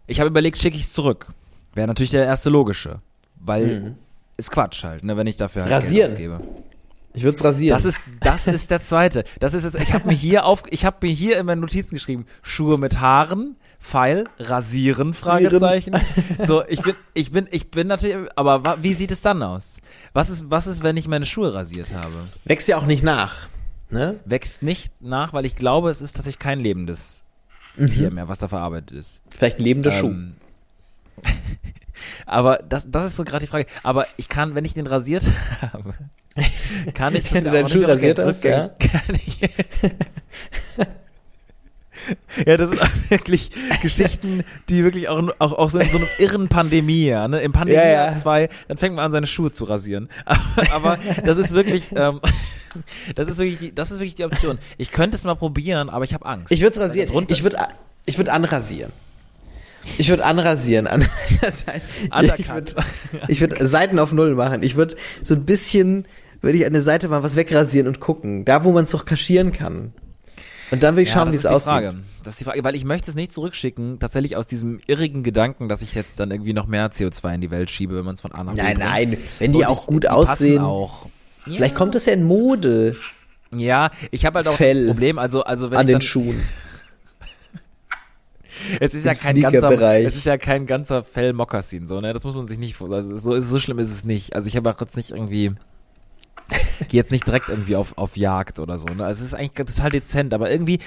Ich habe überlegt, schicke ich es zurück. Wäre natürlich der erste logische. Weil Mhm. ist Quatsch halt, ne, wenn ich dafür halt Rasieren. Geld ausgebe. Ich würde es rasieren. Das ist, das ist der zweite. Das ist jetzt, ich habe mir hier auf, ich habe mir hier in meinen Notizen geschrieben, Schuhe mit Haaren, Pfeil, rasieren, Fragezeichen. So, ich bin, ich bin, ich bin natürlich, aber wie sieht es dann aus? Was ist, was ist, wenn ich meine Schuhe rasiert habe? Wächst ja auch nicht nach. Ne? wächst nicht nach, weil ich glaube, es ist tatsächlich kein lebendes Tier mehr, was da verarbeitet ist. Vielleicht ein lebender Schuh. Ähm, aber das, das ist so gerade die Frage. Aber ich kann, wenn ich den rasiert habe, kann ich Wenn du ja deinen Schuh rasiert hast, ja? Kann ich, ja, das sind auch wirklich Geschichten, die wirklich auch, auch, auch so in so einer irren Pandemie, ja, ne? Im Pandemie Ja, ja. 2, dann fängt man an, seine Schuhe zu rasieren. Aber, aber das ist wirklich, ähm, das ist wirklich die, das ist wirklich die Option. Ich könnte es mal probieren, aber ich habe Angst. Ich würde es rasieren. Ich würde ich würd anrasieren. Ich würde anrasieren an einer Seite. Ich würde würd Seiten auf Null machen. Ich würde so ein bisschen, würde ich an der Seite mal was wegrasieren und gucken. Da, wo man es doch kaschieren kann. Und dann will ich Ja, schauen, das wie es aussieht. Frage. Das ist die Frage, weil ich möchte es nicht zurückschicken, tatsächlich aus diesem irrigen Gedanken, dass ich jetzt dann irgendwie noch mehr CO2 in die Welt schiebe, wenn man es von A nach B Nein, bringt. nein. Wenn die Und auch gut die aussehen. Auch. Vielleicht kommt es ja in Mode Ja, ich habe halt auch Fell das Problem, also also wenn an ich den Schuhen. es ist ja im kein ganzer es ist ja kein ganzer Fell Mokassin so, ne? Das muss man sich nicht also so so schlimm ist es nicht. Also ich habe auch jetzt nicht irgendwie gehe jetzt nicht direkt irgendwie auf auf Jagd oder so, ne? Also es ist eigentlich total dezent, aber irgendwie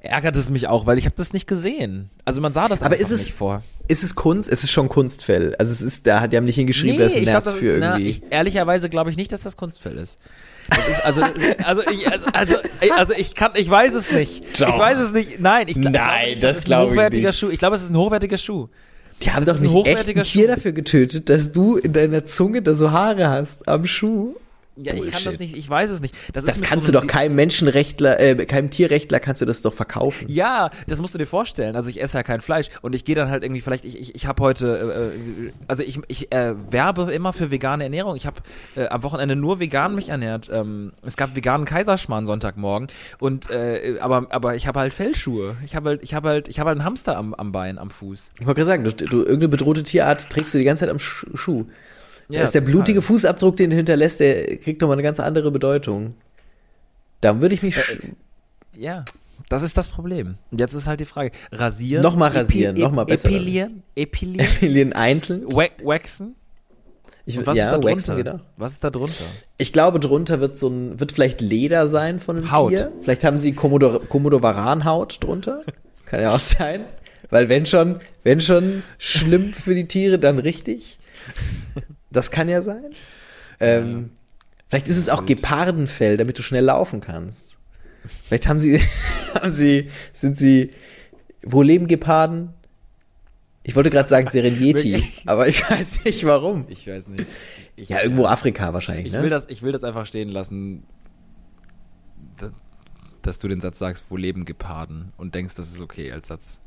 ärgert es mich auch, weil ich habe das nicht gesehen. Also man sah das Aber ist es- nicht vor. Ist es Kunst? Es ist schon Kunstfell. Also es ist, da hat, die haben nicht hingeschrieben, das ist ein ich Nerz das- für na, irgendwie. ich, ehrlicherweise glaube ich nicht, dass das Kunstfell ist. Das ist also, also, ich, also, also, also ich kann, ich weiß es nicht. Doch. Ich weiß es nicht. Nein, ich, ich Nein, glaube nicht, das ist ein glaube ich hochwertiger nicht. Schuh. Ich glaube, es ist ein hochwertiger Schuh. Die haben das doch nicht echt ein Tier Schuh. dafür getötet, dass du in deiner Zunge da so Haare hast am Schuh. Ja, ich kann das Bullshit. nicht, ich weiß es nicht. Das, Das kannst so du doch keinem Menschenrechtler, äh, keinem Tierrechtler kannst du das doch verkaufen. Ja, das musst du dir vorstellen. Also ich esse ja kein Fleisch und ich gehe dann halt irgendwie vielleicht ich ich, ich habe heute äh, äh, also ich ich äh, werbe immer für vegane Ernährung. Ich habe äh, am Wochenende nur vegan mich ernährt. Ähm, es gab veganen Kaiserschmarrn Sonntagmorgen und äh, aber aber ich habe halt Fellschuhe. Ich habe halt ich habe halt ich habe halt einen Hamster am am Bein, am Fuß. Ich wollte gerade sagen, du, du irgendeine bedrohte Tierart trägst du die ganze Zeit am Sch Schuh. Ja, da ist der blutige Fußabdruck, den du hinterlässt, der kriegt nochmal eine ganz andere Bedeutung. Da würde ich mich sch- Ja, das ist das Problem. Und jetzt ist halt die Frage, rasieren, Noch mal rasieren, epi- noch mal besser. Epilieren, epilieren, Epilieren einzeln. wa waxen. Ich, was ja, ist da waxen drunter? geht auch. Was ist da drunter? Ich glaube, drunter wird so ein, wird vielleicht Leder sein von einem Haut. Tier. Vielleicht haben sie Komodo, Komodowaranhaut drunter. Kann ja auch sein. Weil wenn schon, wenn schon schlimm für die Tiere, dann richtig. Das kann ja sein. Ähm, Vielleicht ist es auch Gepardenfell, damit du schnell laufen kannst. Vielleicht haben sie, haben sie, sind sie, wo leben Geparden? Ich wollte gerade sagen Serengeti, aber ich weiß nicht warum. Ich weiß nicht. Ich, Ja, irgendwo Afrika wahrscheinlich, Ich ne? will das, ich will das einfach stehen lassen, dass, dass du den Satz sagst, wo leben Geparden und denkst, das ist okay als Satz.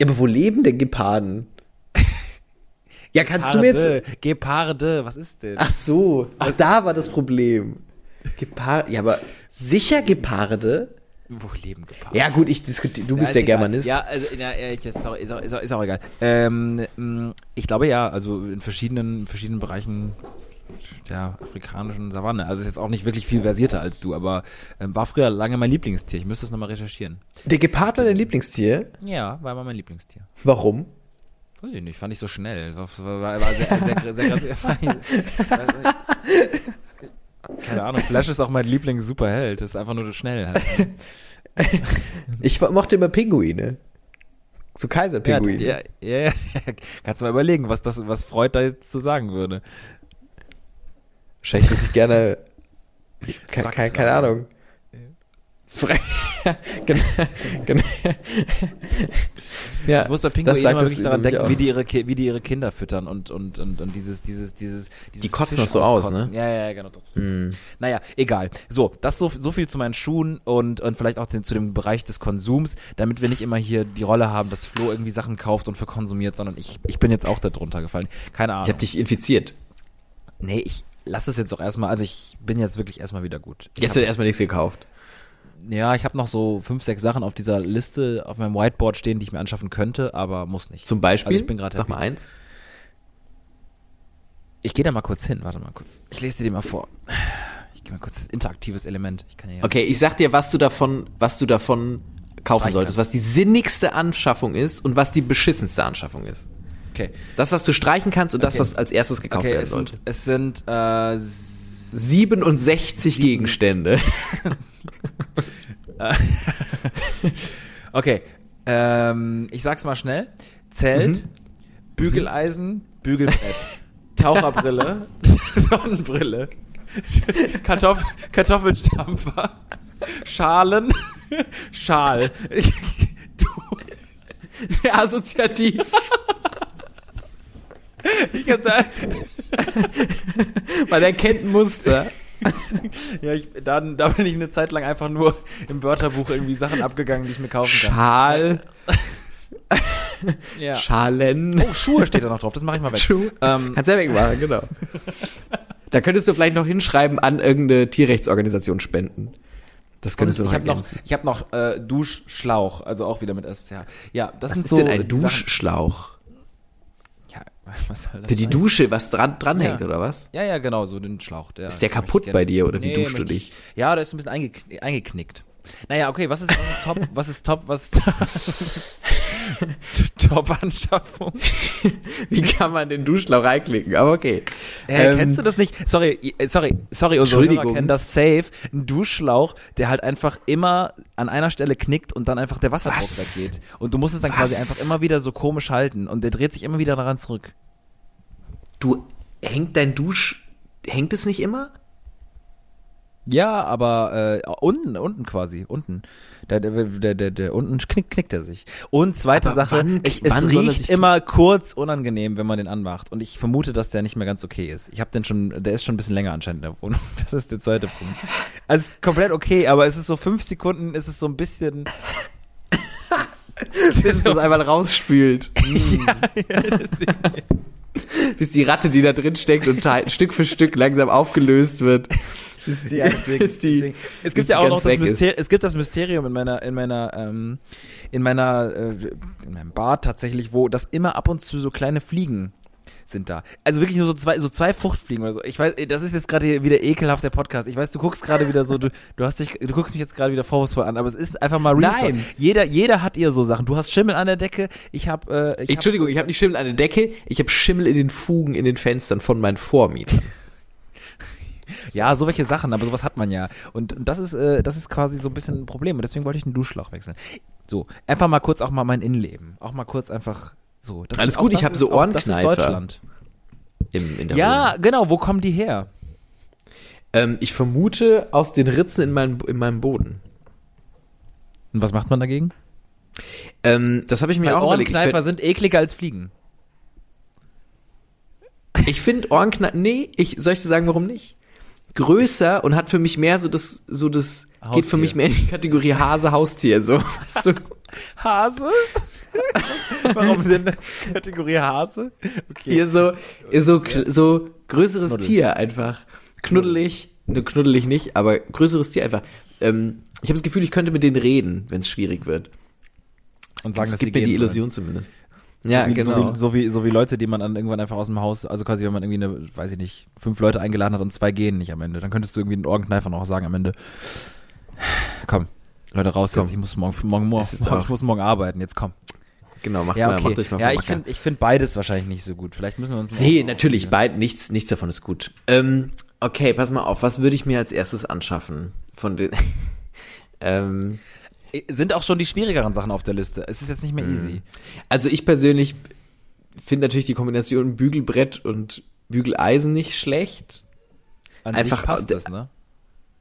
Ja, aber wo leben denn Geparden? Ja, kannst du mir jetzt. Geparde, Geparde, was ist denn? Ach so, ach, da war das Problem. Gepard, ja, aber sicher Geparde? Wo leben Geparden? Ja, gut, ich diskutiere, du bist ist der egal. Germanist. Ja, also, ja, ja, ich, ist, auch, ist, auch, ist, auch, ist auch egal. Ähm, mh, ich glaube ja, also in verschiedenen, in verschiedenen Bereichen der afrikanischen Savanne. Also ist jetzt auch nicht wirklich viel versierter als du, aber ähm, war früher lange mein Lieblingstier. Ich müsste es nochmal recherchieren. Der Gepard war dein Lieblingstier? Ja, war immer mein Lieblingstier. Warum? Weiß ich nicht, fand ich so schnell. Das war, war, sehr, sehr, sehr, sehr, Keine Ahnung, Flash ist auch mein Lieblings-Superheld. Das ist einfach nur schnell. Halt. Ich mochte immer Pinguine. So Ja, Kaiserpinguine. ja, ja, ja, kannst du mal überlegen, was das, was Freud da jetzt zu sagen würde. Wahrscheinlich, dass ich gerne. Ich, ke Sack ke keine tragen. Ahnung. Frei. genau, genau. ja, Ich muss bei Pinguinen immer wirklich daran denken, wie die, ihre, wie die ihre Kinder füttern und, und, und, und dieses, dieses, dieses, dieses Die kotzen das so aus, ne? Ja, ja, genau. Doch. Hm. Naja, egal. So, das so, so viel zu meinen Schuhen und, und vielleicht auch den, zu dem Bereich des Konsums, damit wir nicht immer hier die Rolle haben, dass Flo irgendwie Sachen kauft und verkonsumiert, sondern ich, ich bin jetzt auch da drunter gefallen. Keine Ahnung. Ich habe dich infiziert. nee, ich lass es jetzt auch erstmal, also ich bin jetzt wirklich erstmal wieder gut. Ich Jetzt hab wird erstmal nichts gekauft. Ja, ich habe noch so fünf, sechs Sachen auf dieser Liste auf meinem Whiteboard stehen, die ich mir anschaffen könnte, aber muss nicht. Zum Beispiel. Also ich bin gerade Sag mal eins. Ich gehe da mal kurz hin, warte mal kurz. Ich lese dir mal vor. Ich gehe mal kurz das interaktives Element. Ich kann ja Okay, ich sag dir, was du davon, was du davon kaufen solltest, was die sinnigste Anschaffung ist und was die beschissenste Anschaffung ist. Okay. Das, was du streichen kannst und das, Okay. was als erstes gekauft Okay, werden es sollte. sind, es sind äh, 67 Gegenstände. Okay, ähm, ich sag's mal schnell. Zelt, Mhm. Bügeleisen, Bügelbrett, Taucherbrille, Sonnenbrille, Kartoff Kartoffelstampfer, Schalen, Schal. Sehr assoziativ. Ich hab da, Man erkennt ein Muster. ja, ich, da, da bin ich eine Zeit lang einfach nur im Wörterbuch irgendwie Sachen abgegangen, die ich mir kaufen kann. Schal, Ja. Schalen. Oh, Schuhe steht da noch drauf, das mache ich mal weg. Schuh. Ähm, Kannst ja wegmachen, genau. Da könntest du vielleicht noch hinschreiben, an irgendeine Tierrechtsorganisation spenden. Das Und könntest du noch ich habe noch, ich hab noch äh, Duschschlauch, also auch wieder mit SCH. Ja, das Was sind ist so denn ein Duschschlauch? Ja, was soll das Für die sein? Dusche, was dran, dranhängt, Ja. oder was? Ja, ja, genau, so den Schlauch. Der, Ist der kaputt bei dir oder wie Nee, duschst du dich? Ich, ja, der ist ein bisschen eingekn eingeknickt. Naja, okay, was ist, was ist top? Was ist top? Was ist Top-Anschaffung? Wie kann man den Duschschlauch reinklicken? Aber okay. Äh, Ähm, kennst du das nicht? Sorry, äh, sorry, sorry, unsere Hörer kennen das safe. Ein Duschschlauch, der halt einfach immer an einer Stelle knickt und dann einfach der Wasserdruck Was? weggeht. Und du musst es dann Was? quasi einfach immer wieder so komisch halten und der dreht sich immer wieder daran zurück. Du, hängt dein Dusch, hängt es nicht immer? Ja, aber äh, unten, unten quasi, unten. Der, der, der, der, der unten knickt, knickt er sich. Und zweite Aber Sache, wann- ich, wann es er riecht immer kurz unangenehm, wenn man den anmacht. Und ich vermute, dass der nicht mehr ganz okay ist. Ich habe den schon, der ist schon ein bisschen länger anscheinend in der Wohnung. Das ist der zweite Punkt. Also komplett okay, aber es ist so fünf Sekunden, ist es so ein bisschen. Bis es das einmal rausspült. ja, deswegen. Bis die Ratte, die da drin steckt und Stück für Stück langsam aufgelöst wird. Bis die, Ja, deswegen, bis die, deswegen. Es gibt ja auch noch das ist. Mysterium, es gibt das Mysterium in meiner, in meiner, ähm, in meiner, äh, in meinem Bad tatsächlich, wo das immer ab und zu so kleine Fliegen sind da. Also wirklich nur so zwei, so zwei Fruchtfliegen oder so. Ich weiß, das ist jetzt gerade wieder ekelhaft der Podcast. Ich weiß, du guckst gerade wieder so, du, du hast dich, du guckst mich jetzt gerade wieder vorwurfsvoll an, aber es ist einfach mal real. Nein. talk. Jeder, jeder hat ihr so Sachen. Du hast Schimmel an der Decke. Ich habe, äh, ich hab, Entschuldigung, ich habe nicht Schimmel an der Decke, ich habe Schimmel in den Fugen in den Fenstern von meinen Vormietern. Ja, so welche Sachen, aber sowas hat man ja. Und, und das ist, äh, das ist quasi so ein bisschen ein Problem. Und deswegen wollte ich einen Duschschlauch wechseln. So, einfach mal kurz auch mal mein Innenleben. Auch mal kurz einfach so. Das Alles gut, ich das hab ist so auch- Das ist Ohrenkneifer. Deutschland. Im, Ja, Wohnung. genau. Wo kommen die her? Ähm, ich vermute aus den Ritzen in, meinem in meinem Boden. Und was macht man dagegen? Ähm, das habe ich mir Weil auch überlegt. Ohrenkneifer sind ekliger als Fliegen. ich finde Ohrenkneifer, nee, ich, soll ich dir sagen, warum nicht? Größer und hat für mich mehr so das, so das, geht für Haustier. mich mehr in die Kategorie Hase, Haustier, so. Du? Hase? Warum denn Kategorie Hase? Okay. Hier so, so, so größeres Knuddel. Tier einfach. Knuddelig, ne, knuddelig nicht, aber größeres Tier einfach. Ähm, ich habe das Gefühl, ich könnte mit denen reden, wenn es schwierig wird. Und sagen, das dass gibt mir die sollen. Illusion zumindest. Ja, so wie, genau. So wie, so, wie, so wie Leute, die man dann irgendwann einfach aus dem Haus, also quasi, wenn man irgendwie eine, weiß ich nicht, fünf Leute eingeladen hat und zwei gehen nicht am Ende, dann könntest du irgendwie einen Ohrenkneifer noch sagen am Ende. Komm, Leute, raus Komm. jetzt, ich muss morgen, morgen, morgen, ich muss morgen arbeiten, jetzt komm. genau, macht Ja, mal, okay. macht euch mal ja, ich finde ich find beides wahrscheinlich nicht so gut. Vielleicht müssen wir uns mal Nee, natürlich, beid, nichts, nichts davon ist gut. Ähm, okay, pass mal auf, was würde ich mir als erstes anschaffen? Von den, ähm, Sind auch schon die schwierigeren Sachen auf der Liste. Es ist jetzt nicht mehr easy. also ich persönlich finde natürlich die Kombination Bügelbrett und Bügeleisen nicht schlecht. An Einfach- sich passt das, ne?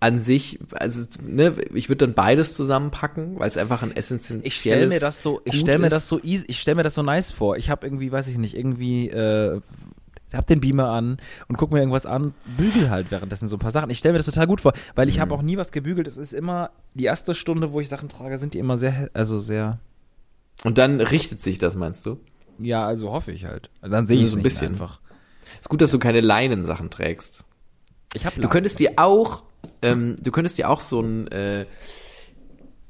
An sich, also, ne, ich würde dann beides zusammenpacken, weil es einfach ein essentielles Ich stelle mir das so, ich stelle mir ist. das so easy, ich stelle mir das so nice vor. Ich habe irgendwie, weiß ich nicht, irgendwie äh, hab den Beamer an und guck mir irgendwas an, bügel halt währenddessen so ein paar Sachen. Ich stelle mir das total gut vor, weil ich habe Mhm. auch nie was gebügelt. Es ist immer die erste Stunde, wo ich Sachen trage, sind die immer sehr, also sehr, Und dann richtet sich das, meinst du? ja, also hoffe ich halt. Dann sehe ich so ein bisschen einfach. Ist gut, dass du keine Leinensachen trägst. Ich habe Du könntest dir auch, ähm, du könntest dir auch so ein, äh,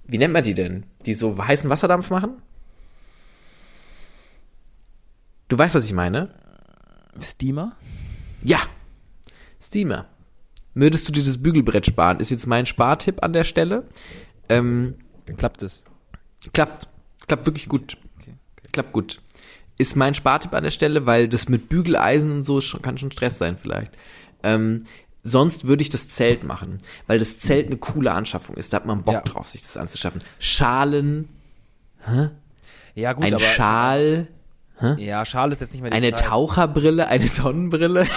wie nennt man die denn? Die so heißen Wasserdampf machen? Du weißt, was ich meine? Steamer. Ja. Steamer. Würdest du dir das Bügelbrett sparen? Ist jetzt mein Spartipp an der Stelle. Ähm, Klappt es? klappt. Klappt wirklich gut. Okay. Klappt gut. Ist mein Spartipp an der Stelle, weil das mit Bügeleisen und so schon, kann schon Stress sein vielleicht. Ähm, sonst würde ich das Zelt machen, weil das Zelt eine coole Anschaffung ist. Da hat man Bock Ja. drauf, sich das anzuschaffen. Schalen, Ja, gut, ein aber. Schal, Ja, Schal ist jetzt nicht mehr die eine Zeit. Taucherbrille, eine Sonnenbrille.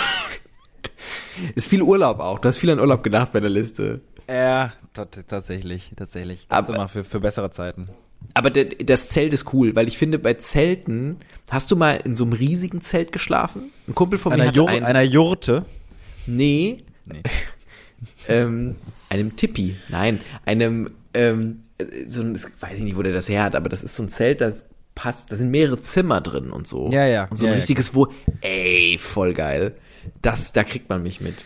ist viel Urlaub auch. Du hast viel an Urlaub gedacht bei der Liste. Ja, tat- tatsächlich, tatsächlich. Das Aber- immer für, für bessere Zeiten. Aber das Zelt ist cool, weil ich finde, bei Zelten, hast du mal in so einem riesigen Zelt geschlafen? Ein Kumpel von mir Einer, hatte Jur ein, einer Jurte. nee, Nee. ähm, einem Tippi, nein, einem, ähm, so ein, weiß ich nicht, wo der das her hat, aber das ist so ein Zelt, das passt, da sind mehrere Zimmer drin und so. Ja, ja, Und so ein ja, ja, richtiges, wo, ey, voll geil. Das, da kriegt man mich mit.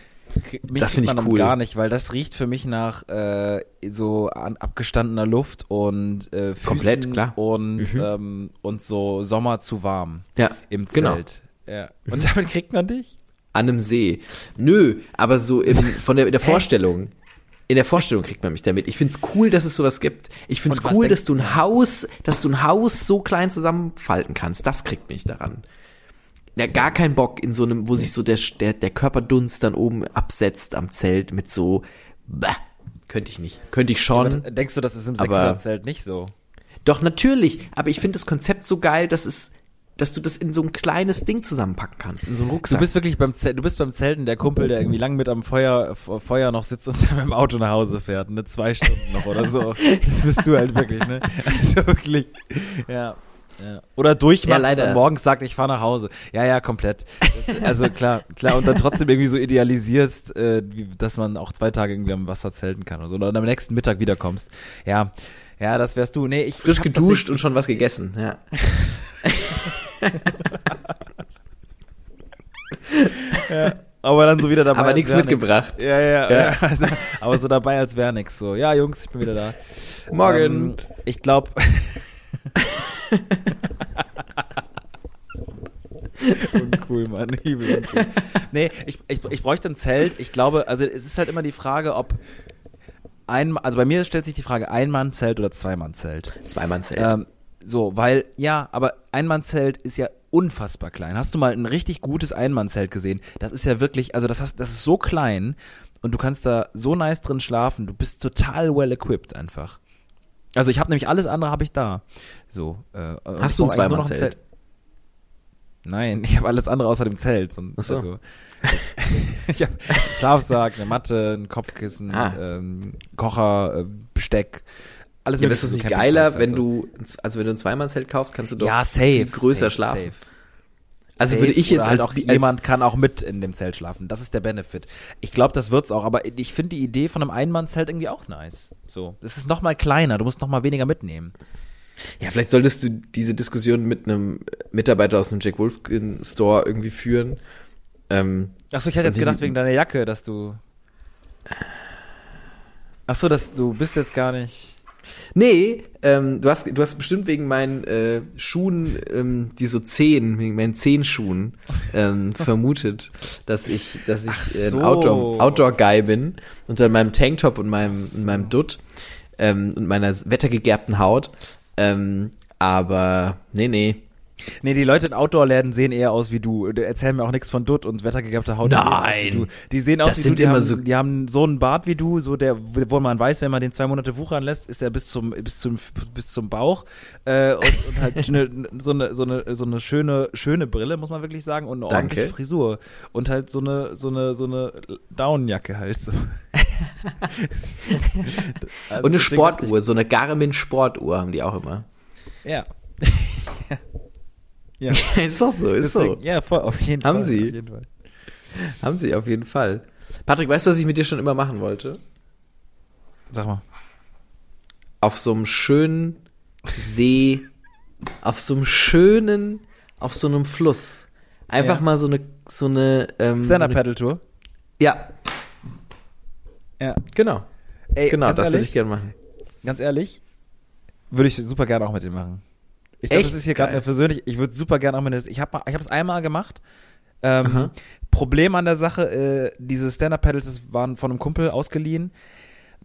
Mich Das find kriegt ich cool. gar nicht, weil das riecht für mich nach äh, so an, abgestandener Luft und äh, Füßen Komplett, klar. Mhm. und ähm, und so Sommer zu warm Ja, im genau. Zelt. Ja. Und damit kriegt man dich? An einem See. Nö, aber so im, von der, in der Vorstellung. In der Vorstellung kriegt man mich damit. Ich find's cool, dass es sowas gibt. Ich find's Und cool, dass du ein Haus, dass du ein Haus so klein zusammenfalten kannst. Das kriegt mich daran. Ja, gar kein Bock in so einem, wo sich so der, der, der Körperdunst dann oben absetzt am Zelt mit so, bäh, könnte ich nicht. Könnte ich schon. Das- denkst du, das ist im Sechserzelt nicht so? Doch, natürlich. Aber ich finde das Konzept so geil, dass es, dass du das in so ein kleines Ding zusammenpacken kannst, in so einen Du Rucksack. bist wirklich beim Zelt, du bist beim Zelten der Kumpel, der irgendwie lang mit am Feuer, Feuer noch sitzt und dann mit dem Auto nach Hause fährt, ne, zwei Stunden noch oder so. Das bist du halt wirklich, ne? Also wirklich, ja. Ja. Oder durchmacht Ja, und morgens sagt, ich fahre nach Hause. Ja, ja, komplett. Also klar, klar. Und dann trotzdem irgendwie so idealisierst, äh, wie, dass man auch zwei Tage irgendwie am Wasser zelten kann oder so. Oder am nächsten Mittag wiederkommst. Ja, ja, das wärst du. Nee, ich frisch geduscht und schon was gegessen, ja. Aber dann so wieder dabei. Aber nichts mitgebracht. Ja, ja, Ja. ja. Also, aber so dabei, als wäre nix. So, ja, Jungs, ich bin wieder da. Morgen. Ähm, ich glaube. uncool, Mann. Übel uncool. Nee, ich, ich, ich bräuchte ein Zelt. Ich glaube, also es ist halt immer die Frage, ob ein, also bei mir stellt sich die Frage, Ein-Mann-Zelt oder Zwei-Mann-Zelt. Zweimann-Zelt. Ähm, so, weil, ja, aber Einmannzelt ist ja unfassbar klein. Hast du mal ein richtig gutes Einmannzelt gesehen? Das ist ja wirklich, also das, hast, das ist so klein und du kannst da so nice drin schlafen. Du bist total well equipped einfach. Also ich habe nämlich alles andere habe ich da. So. Äh, Hast du ein Zweimannzelt? Nein, ich habe alles andere außer dem Zelt. Ach so. Also, ich habe Schlafsack, eine Matte, ein Kopfkissen, Ah. ähm, Kocher, äh, Besteck. Alles ja, aber ist das nicht geiler, wenn du, also wenn du ein Zweimannzelt kaufst, kannst du doch ja, safe, viel größer safe, schlafen. Safe. Also würde ich jetzt halt als, auch als jemand kann auch mit in dem Zelt schlafen. Das ist der Benefit. Ich glaube, das wird's auch. Aber ich finde die Idee von einem Einmannzelt irgendwie auch nice. So, es ist noch mal kleiner. Du musst noch mal weniger mitnehmen. Ja, vielleicht solltest du diese Diskussion mit einem Mitarbeiter aus einem Jack Wolfskin Store irgendwie führen. Ähm, Achso, ich hätte jetzt gedacht wegen deiner Jacke, dass du. Achso, dass du bist jetzt gar nicht. Nee, ähm, du hast, du hast bestimmt wegen meinen äh, Schuhen, ähm, die so Zehen, wegen meinen Zehenschuhen, ähm, vermutet, dass ich, dass ich äh, ein so. Outdoor, Outdoor-Guy bin unter meinem Tanktop und meinem, und meinem Dutt ähm, und meiner wettergegerbten Haut. Ähm, aber nee, nee. Nee, die Leute in Outdoor-Läden sehen eher aus wie du. Die erzählen mir auch nichts von Dutt und wettergegerbter Haut. Nein. du. Die sehen aus Das wie sind du. Die immer haben, so- die haben so einen Bart wie du, so der, wo man weiß, wenn man den zwei Monate wuchern lässt, ist er bis zum, bis zum, bis zum Bauch. Äh, und, und halt eine, so eine, so eine, so eine schöne, schöne Brille, muss man wirklich sagen, und eine Danke. ordentliche Frisur. Und halt so eine, so eine, so eine Daunenjacke halt so. Also Und eine Sportuhr, so eine Garmin Sportuhr haben die auch immer. Ich, ja. ja. ist doch so, ist so. Deswegen, ja, voll, auf jeden Haben Fall. sie? Auf jeden Fall. Haben sie auf jeden Fall. Patrick, weißt du, was ich mit dir schon immer machen wollte? Sag mal. Auf so einem schönen See, auf so einem schönen, auf so einem Fluss. Einfach Ja. mal so eine, so eine, ähm, so Stand-Up-Paddle-Tour. Ja, Ja. genau. Ey, Genau, das würde ich gerne machen. ganz ehrlich, würde ich super gerne auch mit dir machen. Ich glaube, das ist hier gerade eine persönlich, ich würde super gerne auch mit dir, ich habe ich es einmal gemacht. Ähm. Problem an der Sache, äh, diese Stand-Up-Paddles das waren von einem Kumpel ausgeliehen.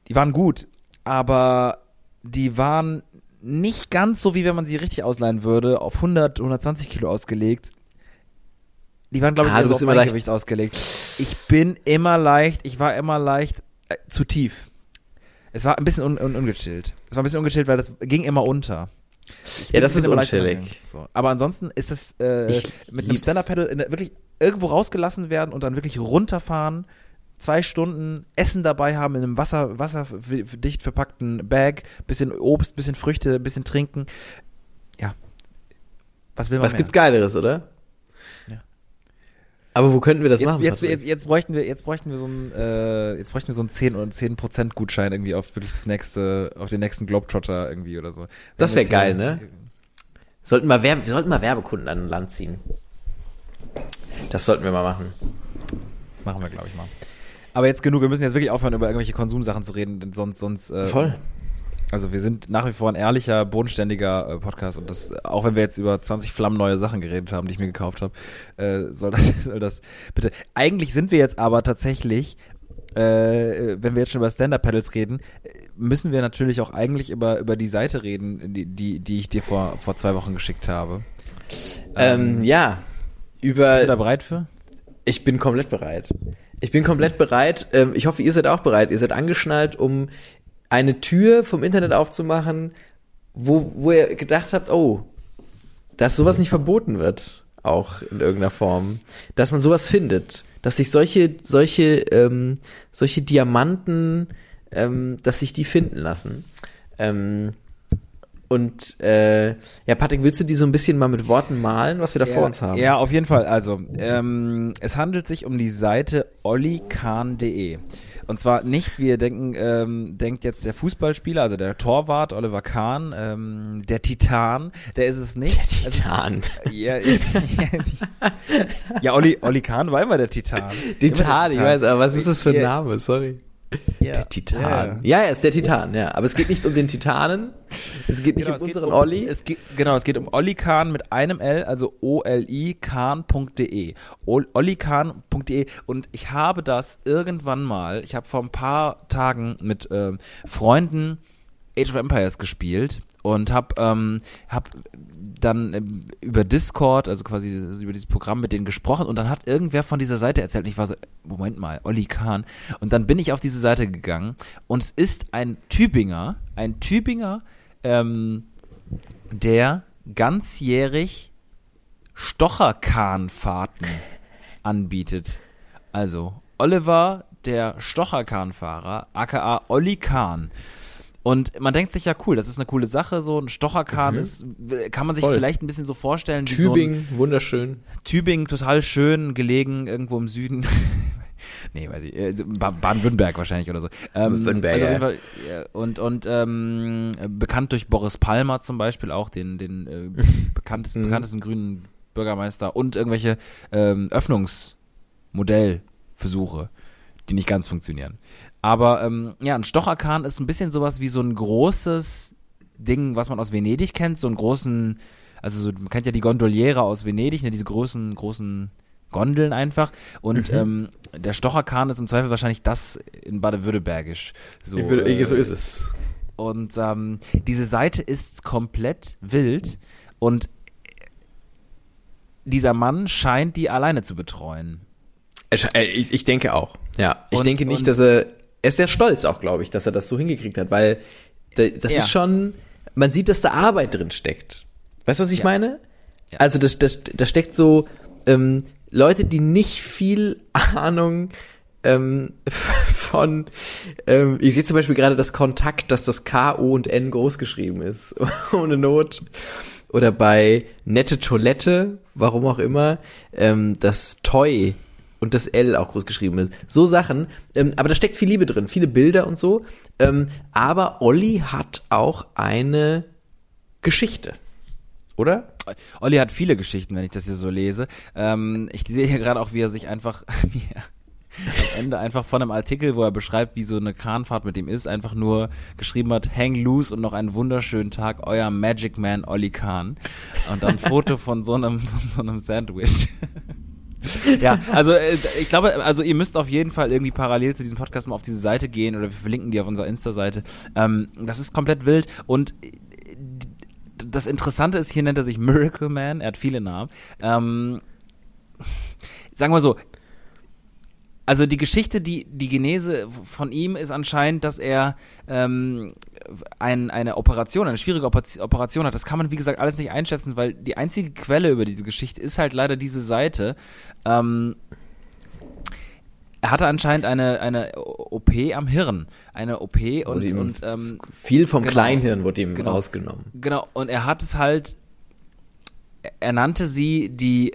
Die waren gut, aber die waren nicht ganz so, wie wenn man sie richtig ausleihen würde, auf 100, 120 Kilo ausgelegt. Die waren, glaube ich, Ah, eher du so bist auf mein leicht- Gewicht ausgelegt. Ich bin immer leicht, ich war immer leicht äh, zu tief. Es war ein bisschen un un ungechillt. Es war ein bisschen ungechillt, weil das ging immer unter. Ich Ja, das ist unchillig. So. Aber ansonsten ist es äh, mit einem. Stand-Up-Pedal der- wirklich irgendwo rausgelassen werden und dann wirklich runterfahren, zwei Stunden Essen dabei haben in einem Wasser, wasserdicht verpackten Bag, bisschen Obst, bisschen Früchte, bisschen trinken. Ja. Was will man Was mehr? gibt's Geileres, oder? Aber wo könnten wir das Jetzt, machen? jetzt, jetzt, jetzt bräuchten wir, jetzt bräuchten wir so einen, äh, jetzt bräuchten wir so einen 10 oder 10% Gutschein irgendwie auf wirklich das nächste, auf den nächsten Globetrotter irgendwie oder so. Wenn Das wir wär jetzt hier- geil, ne? Sollten mal Werbe, wir sollten mal Werbekunden an Land ziehen. Das sollten wir mal machen. Machen wir, glaube ich, mal. Aber jetzt genug, wir müssen jetzt wirklich aufhören, über irgendwelche Konsumsachen zu reden, denn sonst, sonst, äh, Voll. Also wir sind nach wie vor ein ehrlicher, bodenständiger äh, Podcast und das, auch wenn wir jetzt über 20 flammneue Sachen geredet haben, die ich mir gekauft habe, äh, soll das, soll das bitte. Eigentlich sind wir jetzt aber tatsächlich, äh, wenn wir jetzt schon über Stand-Up-Pedals reden, äh, müssen wir natürlich auch eigentlich über, über die Seite reden, die, die, die ich dir vor, vor zwei Wochen geschickt habe. Ähm, ja. Bist du da Über. bereit für? Ich bin komplett bereit. Ich bin komplett bereit. Ähm, ich hoffe, ihr seid auch bereit. Ihr seid angeschnallt, um eine Tür vom Internet aufzumachen, wo, wo ihr gedacht habt, oh, dass sowas nicht verboten wird, auch in irgendeiner Form. Dass man sowas findet. Dass sich solche, solche, ähm, solche Diamanten, ähm, dass sich die finden lassen. Ähm, und äh, ja, Patrick, willst du die so ein bisschen mal mit Worten malen, was wir da vor uns haben? Ja, auf jeden Fall. Also, ähm, es handelt sich um die Seite ollikahn.de. Und zwar nicht, wie ihr denken, ähm, denkt jetzt der Fußballspieler, also der Torwart Oliver Kahn, ähm, der Titan, der ist es nicht. Der Es ist- Titan. ja, ja, Olli, Olli Kahn war immer der Titan. Titan, ich weiß, aber was ist das für ein Ja, Name? Sorry. Ja, Der Titan. ja. Ja, ja, ist der Titan, ja. Aber es geht nicht um den Titanen. Es geht nicht Genau, um unseren um, Olli. Es geht, genau, es geht um Olli Kahn mit einem L, also O-L-I-Kahn.de. Ol- ollikahn.de. Und ich habe das irgendwann mal, ich habe vor ein paar Tagen mit ähm, Freunden Age of Empires gespielt und habe ähm, hab dann ähm, über Discord, also quasi über dieses Programm mit denen gesprochen und dann hat irgendwer von dieser Seite erzählt und ich war so, Moment mal, Olli Kahn. Und dann bin ich auf diese Seite gegangen und es ist ein Tübinger, ein Tübinger, ähm, der ganzjährig Stocherkahnfahrten anbietet. Also Oliver, der Stocherkahnfahrer, aka Olli Kahn. Und man denkt sich ja cool, das ist eine coole Sache, so ein Stocherkahn ist, kann man sich Voll. vielleicht ein bisschen so vorstellen, wie so Tübingen, wunderschön. Tübingen total schön gelegen, irgendwo im Süden. nee, weiß ich, äh, Ba- Baden-Württemberg wahrscheinlich oder so. Ähm, Württemberg, also ja, und und ähm, bekannt durch Boris Palmer zum Beispiel auch, den, den äh, bekanntesten, Mhm. bekanntesten grünen Bürgermeister und irgendwelche ähm, Öffnungsmodellversuche, die nicht ganz funktionieren. Aber ähm, ja, ein Stocherkahn ist ein bisschen sowas wie so ein großes Ding, was man aus Venedig kennt, so einen großen, also so, man kennt ja die Gondoliere aus Venedig, ne, diese großen, großen Gondeln einfach. Und ähm, der Stocherkahn ist im Zweifel wahrscheinlich das in Baden-Württembergisch. So, äh, so ist es. und ähm, diese Seite ist komplett wild und dieser Mann scheint die alleine zu betreuen. Äh, Ich, ich denke auch. Ja. Ich Und- denke nicht, dass er, er ist sehr stolz auch, glaube ich, dass er das so hingekriegt hat, weil da- das Ja. ist schon, man sieht, dass da Arbeit drin steckt. Weißt du, was ich Ja. meine? Ja. Also das, das, da steckt so ähm, Leute, die nicht viel Ahnung ähm, von, ähm, ich sehe zum Beispiel gerade das Kontakt, dass das K, O und N groß geschrieben ist, ohne Not. Oder bei nette Toilette, warum auch immer, ähm, das Toy und das L auch groß geschrieben ist. So Sachen. Ähm, aber da steckt viel Liebe drin, viele Bilder und so. Ähm, aber Olli hat auch eine Geschichte. Oder? Olli hat viele Geschichten, wenn ich das hier so lese. Ähm, ich sehe hier gerade auch, wie er sich einfach, am Ende einfach von einem Artikel, wo er beschreibt, wie so eine Kranfahrt mit ihm ist, einfach nur geschrieben hat, hang loose und noch einen wunderschönen Tag, euer Magic Man Olli Kahn. Und dann ein Foto von so einem, von so einem Sandwich. ja, also äh, ich glaube, also ihr müsst auf jeden Fall irgendwie parallel zu diesem Podcast mal auf diese Seite gehen oder wir verlinken die auf unserer Insta-Seite. Ähm, das ist komplett wild und äh, das Interessante ist, hier nennt er sich Miracle Man, er hat viele Namen. Ähm, sagen wir so, also die Geschichte, die, die Genese von ihm ist anscheinend, dass er ähm, ein, eine Operation, eine schwierige Operation hat. Das kann man, wie gesagt, alles nicht einschätzen, weil die einzige Quelle über diese Geschichte ist halt leider diese Seite. Ähm, er hatte anscheinend eine, eine OP am Hirn. Eine OP und, und ähm, viel vom genau, Kleinhirn wurde ihm genau, rausgenommen. Genau, und er hat es halt, er nannte sie die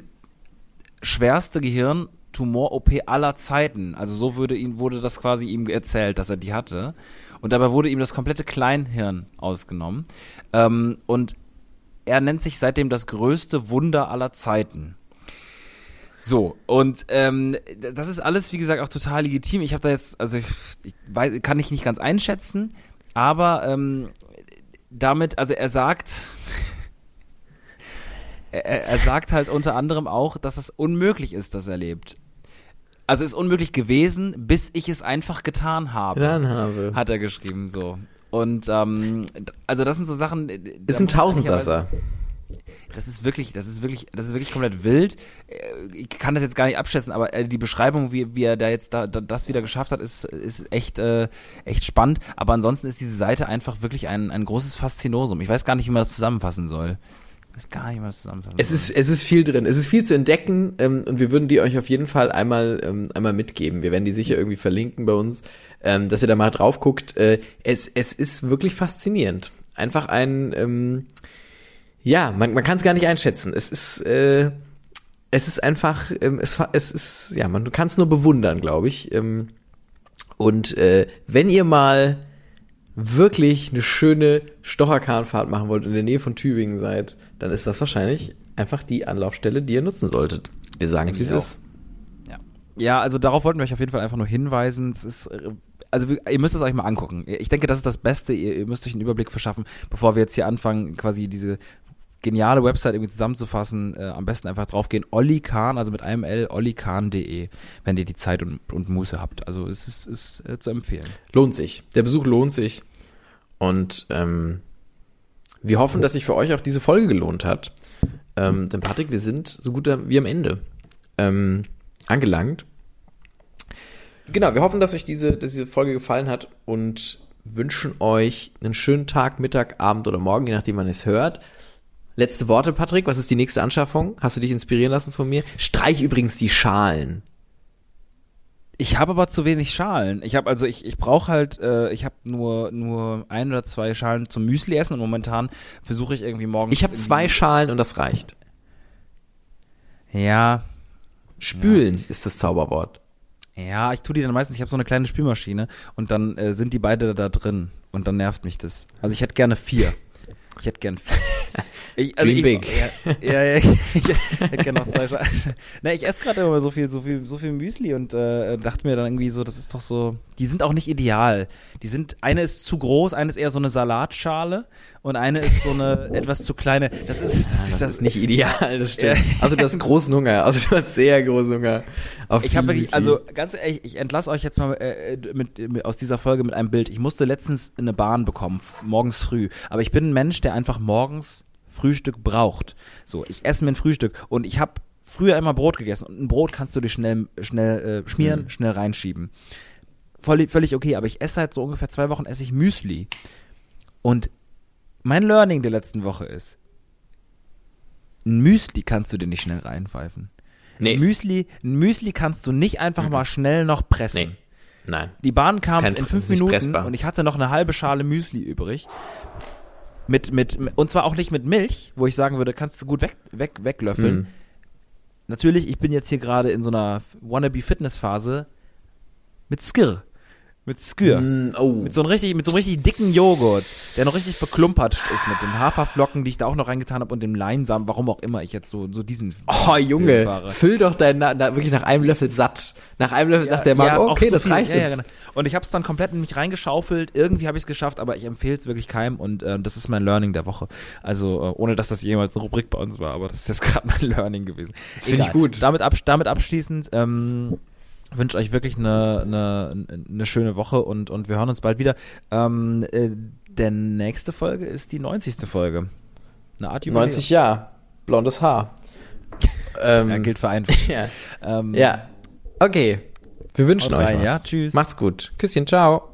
schwerste Gehirn- Tumor-OP aller Zeiten. Also so würde ihm, wurde das quasi ihm erzählt, dass er die hatte. Und dabei wurde ihm das komplette Kleinhirn ausgenommen. Ähm, und er nennt sich seitdem das größte Wunder aller Zeiten. So, und ähm, das ist alles, wie gesagt, auch total legitim. Ich habe da jetzt, also ich, ich weiß, kann ich nicht ganz einschätzen, aber ähm, damit, also er sagt, er, er sagt halt unter anderem auch, dass es unmöglich ist, dass er lebt. Also ist unmöglich gewesen, bis ich es einfach getan habe. Getan habe. Hat er geschrieben so. Und ähm, also das sind so Sachen. Äh, ist ein Tausendsasser. Das ist wirklich, das ist wirklich, das ist wirklich komplett wild. Äh, ich kann das jetzt gar nicht abschätzen, aber äh, die Beschreibung, wie, wie er da jetzt da, da das wieder geschafft hat, ist, ist echt, äh, echt spannend. Aber ansonsten ist diese Seite einfach wirklich ein, ein großes Faszinosum. Ich weiß gar nicht, wie man das zusammenfassen soll weiß gar nicht, was zusammenfassen es ist Es ist viel drin. Es ist viel zu entdecken ähm, und wir würden die euch auf jeden Fall einmal, ähm, einmal mitgeben. Wir werden die sicher irgendwie verlinken bei uns, ähm, dass ihr da mal drauf guckt. Äh, es, es ist wirklich faszinierend. Einfach ein, ähm, ja, man, man kann es gar nicht einschätzen. Es ist, äh, es ist einfach, ähm, es, es ist, ja, man kann es nur bewundern, glaube ich. Ähm, und äh, wenn ihr mal wirklich eine schöne Stocherkahnfahrt machen wollt und in der Nähe von Tübingen seid, dann ist das wahrscheinlich einfach die Anlaufstelle, die ihr nutzen solltet. Wir sagen es, wie es ist. Ja. ja, also darauf wollten wir euch auf jeden Fall einfach nur hinweisen. Es ist also ihr müsst es euch mal angucken. Ich denke, das ist das Beste. Ihr, ihr, müsst euch einen Überblick verschaffen, bevor wir jetzt hier anfangen, quasi diese geniale Website irgendwie zusammenzufassen. Äh, am besten einfach draufgehen. Olli Kahn, also mit einem L, ollikahn.de, wenn ihr die Zeit und, und Muße habt. Also es ist, ist äh, zu empfehlen. Lohnt sich. Der Besuch lohnt sich. Und ähm, wir hoffen, dass sich für euch auch diese Folge gelohnt hat. Ähm, denn Patrick, wir sind so gut wie am Ende ähm, angelangt. Genau, wir hoffen, dass euch diese, dass diese Folge gefallen hat und wünschen euch einen schönen Tag, Mittag, Abend oder Morgen, je nachdem, wann es hört. Letzte Worte, Patrick. Was ist die nächste Anschaffung? Hast du dich inspirieren lassen von mir? Streich übrigens die Schalen. Ich habe aber zu wenig Schalen. Ich habe also ich ich brauche halt äh, ich habe nur nur ein oder zwei Schalen zum Müsli essen und momentan versuche ich irgendwie morgens Ich habe zwei Schalen und das reicht. Ja. Spülen ja. ist das Zauberwort. Ja, ich tue die dann meistens, ich habe so eine kleine Spülmaschine und dann äh, sind die beide da drin und dann nervt mich das. Also ich hätte gerne vier. Ich hätte gern vier. Ich, also ich, big. Ja, ja, ja ich, ich, hätte gerne noch zwei Schalen. Na, ich esse gerade immer so viel, so viel, so viel Müsli und äh, dachte mir dann irgendwie so, das ist doch so. Die sind auch nicht ideal. Die sind, eine ist zu groß, eine ist eher so eine Salatschale und eine ist so eine etwas zu kleine. Das ist, das, ist, das ist nicht ideal, das stimmt. Also du hast großen Hunger, also du hast sehr großen Hunger. Auf ich habe wirklich, also ganz ehrlich, ich entlasse euch jetzt mal äh, mit, mit, aus dieser Folge mit einem Bild. Ich musste letztens eine Bahn bekommen, morgens früh. Aber ich bin ein Mensch, der einfach morgens Frühstück braucht. So, ich esse mir ein Frühstück und ich habe früher immer Brot gegessen und ein Brot kannst du dir schnell schnell äh, schmieren, mhm. schnell reinschieben. Voll, völlig okay, aber ich esse seit so ungefähr zwei Wochen esse ich Müsli und mein Learning der letzten Woche ist, ein Müsli kannst du dir nicht schnell reinpfeifen. Nee. Ein Müsli, ein Müsli kannst du nicht einfach mhm. mal schnell noch pressen. Nee. Nein. Die Bahn kam in fünf Minuten und ich hatte noch eine halbe Schale Müsli übrig. Mit, mit, und zwar auch nicht mit Milch, wo ich sagen würde, kannst du gut weg, weg, weglöffeln. Mhm. Natürlich, ich bin jetzt hier gerade in so einer Wannabe-Fitness-Phase mit Skir. Mit Skür. Mm, oh. Mit so einem richtig, mit so einem richtig dicken Joghurt, der noch richtig verklumpatscht ist mit den Haferflocken, die ich da auch noch reingetan habe und dem Leinsamen, warum auch immer ich jetzt so, so diesen. Oh, Junge, fahre. füll doch dein, na, na, wirklich nach einem Löffel satt. Nach einem Löffel ja, sagt der Mann, ja, okay, das viel. reicht ja, jetzt. Ja, genau. Und ich habe es dann komplett in mich reingeschaufelt. Irgendwie habe ich es geschafft, aber ich empfehle es wirklich keinem und äh, das ist mein Learning der Woche. Also, äh, ohne dass das jemals eine Rubrik bei uns war, aber das ist jetzt gerade mein Learning gewesen. Finde ich gut. Damit, ab, damit abschließend, ähm, wünsche euch wirklich eine, eine, eine schöne Woche und, und wir hören uns bald wieder. Ähm, äh, der nächste Folge ist die 90. Folge. Eine Art Jubiläum. 90 Jahre. Blondes Haar. ähm, Ja, gilt für einen. ja. ähm, ja. Okay. Wir wünschen euch rein, was. ja? Tschüss. Macht's gut. Küsschen, ciao.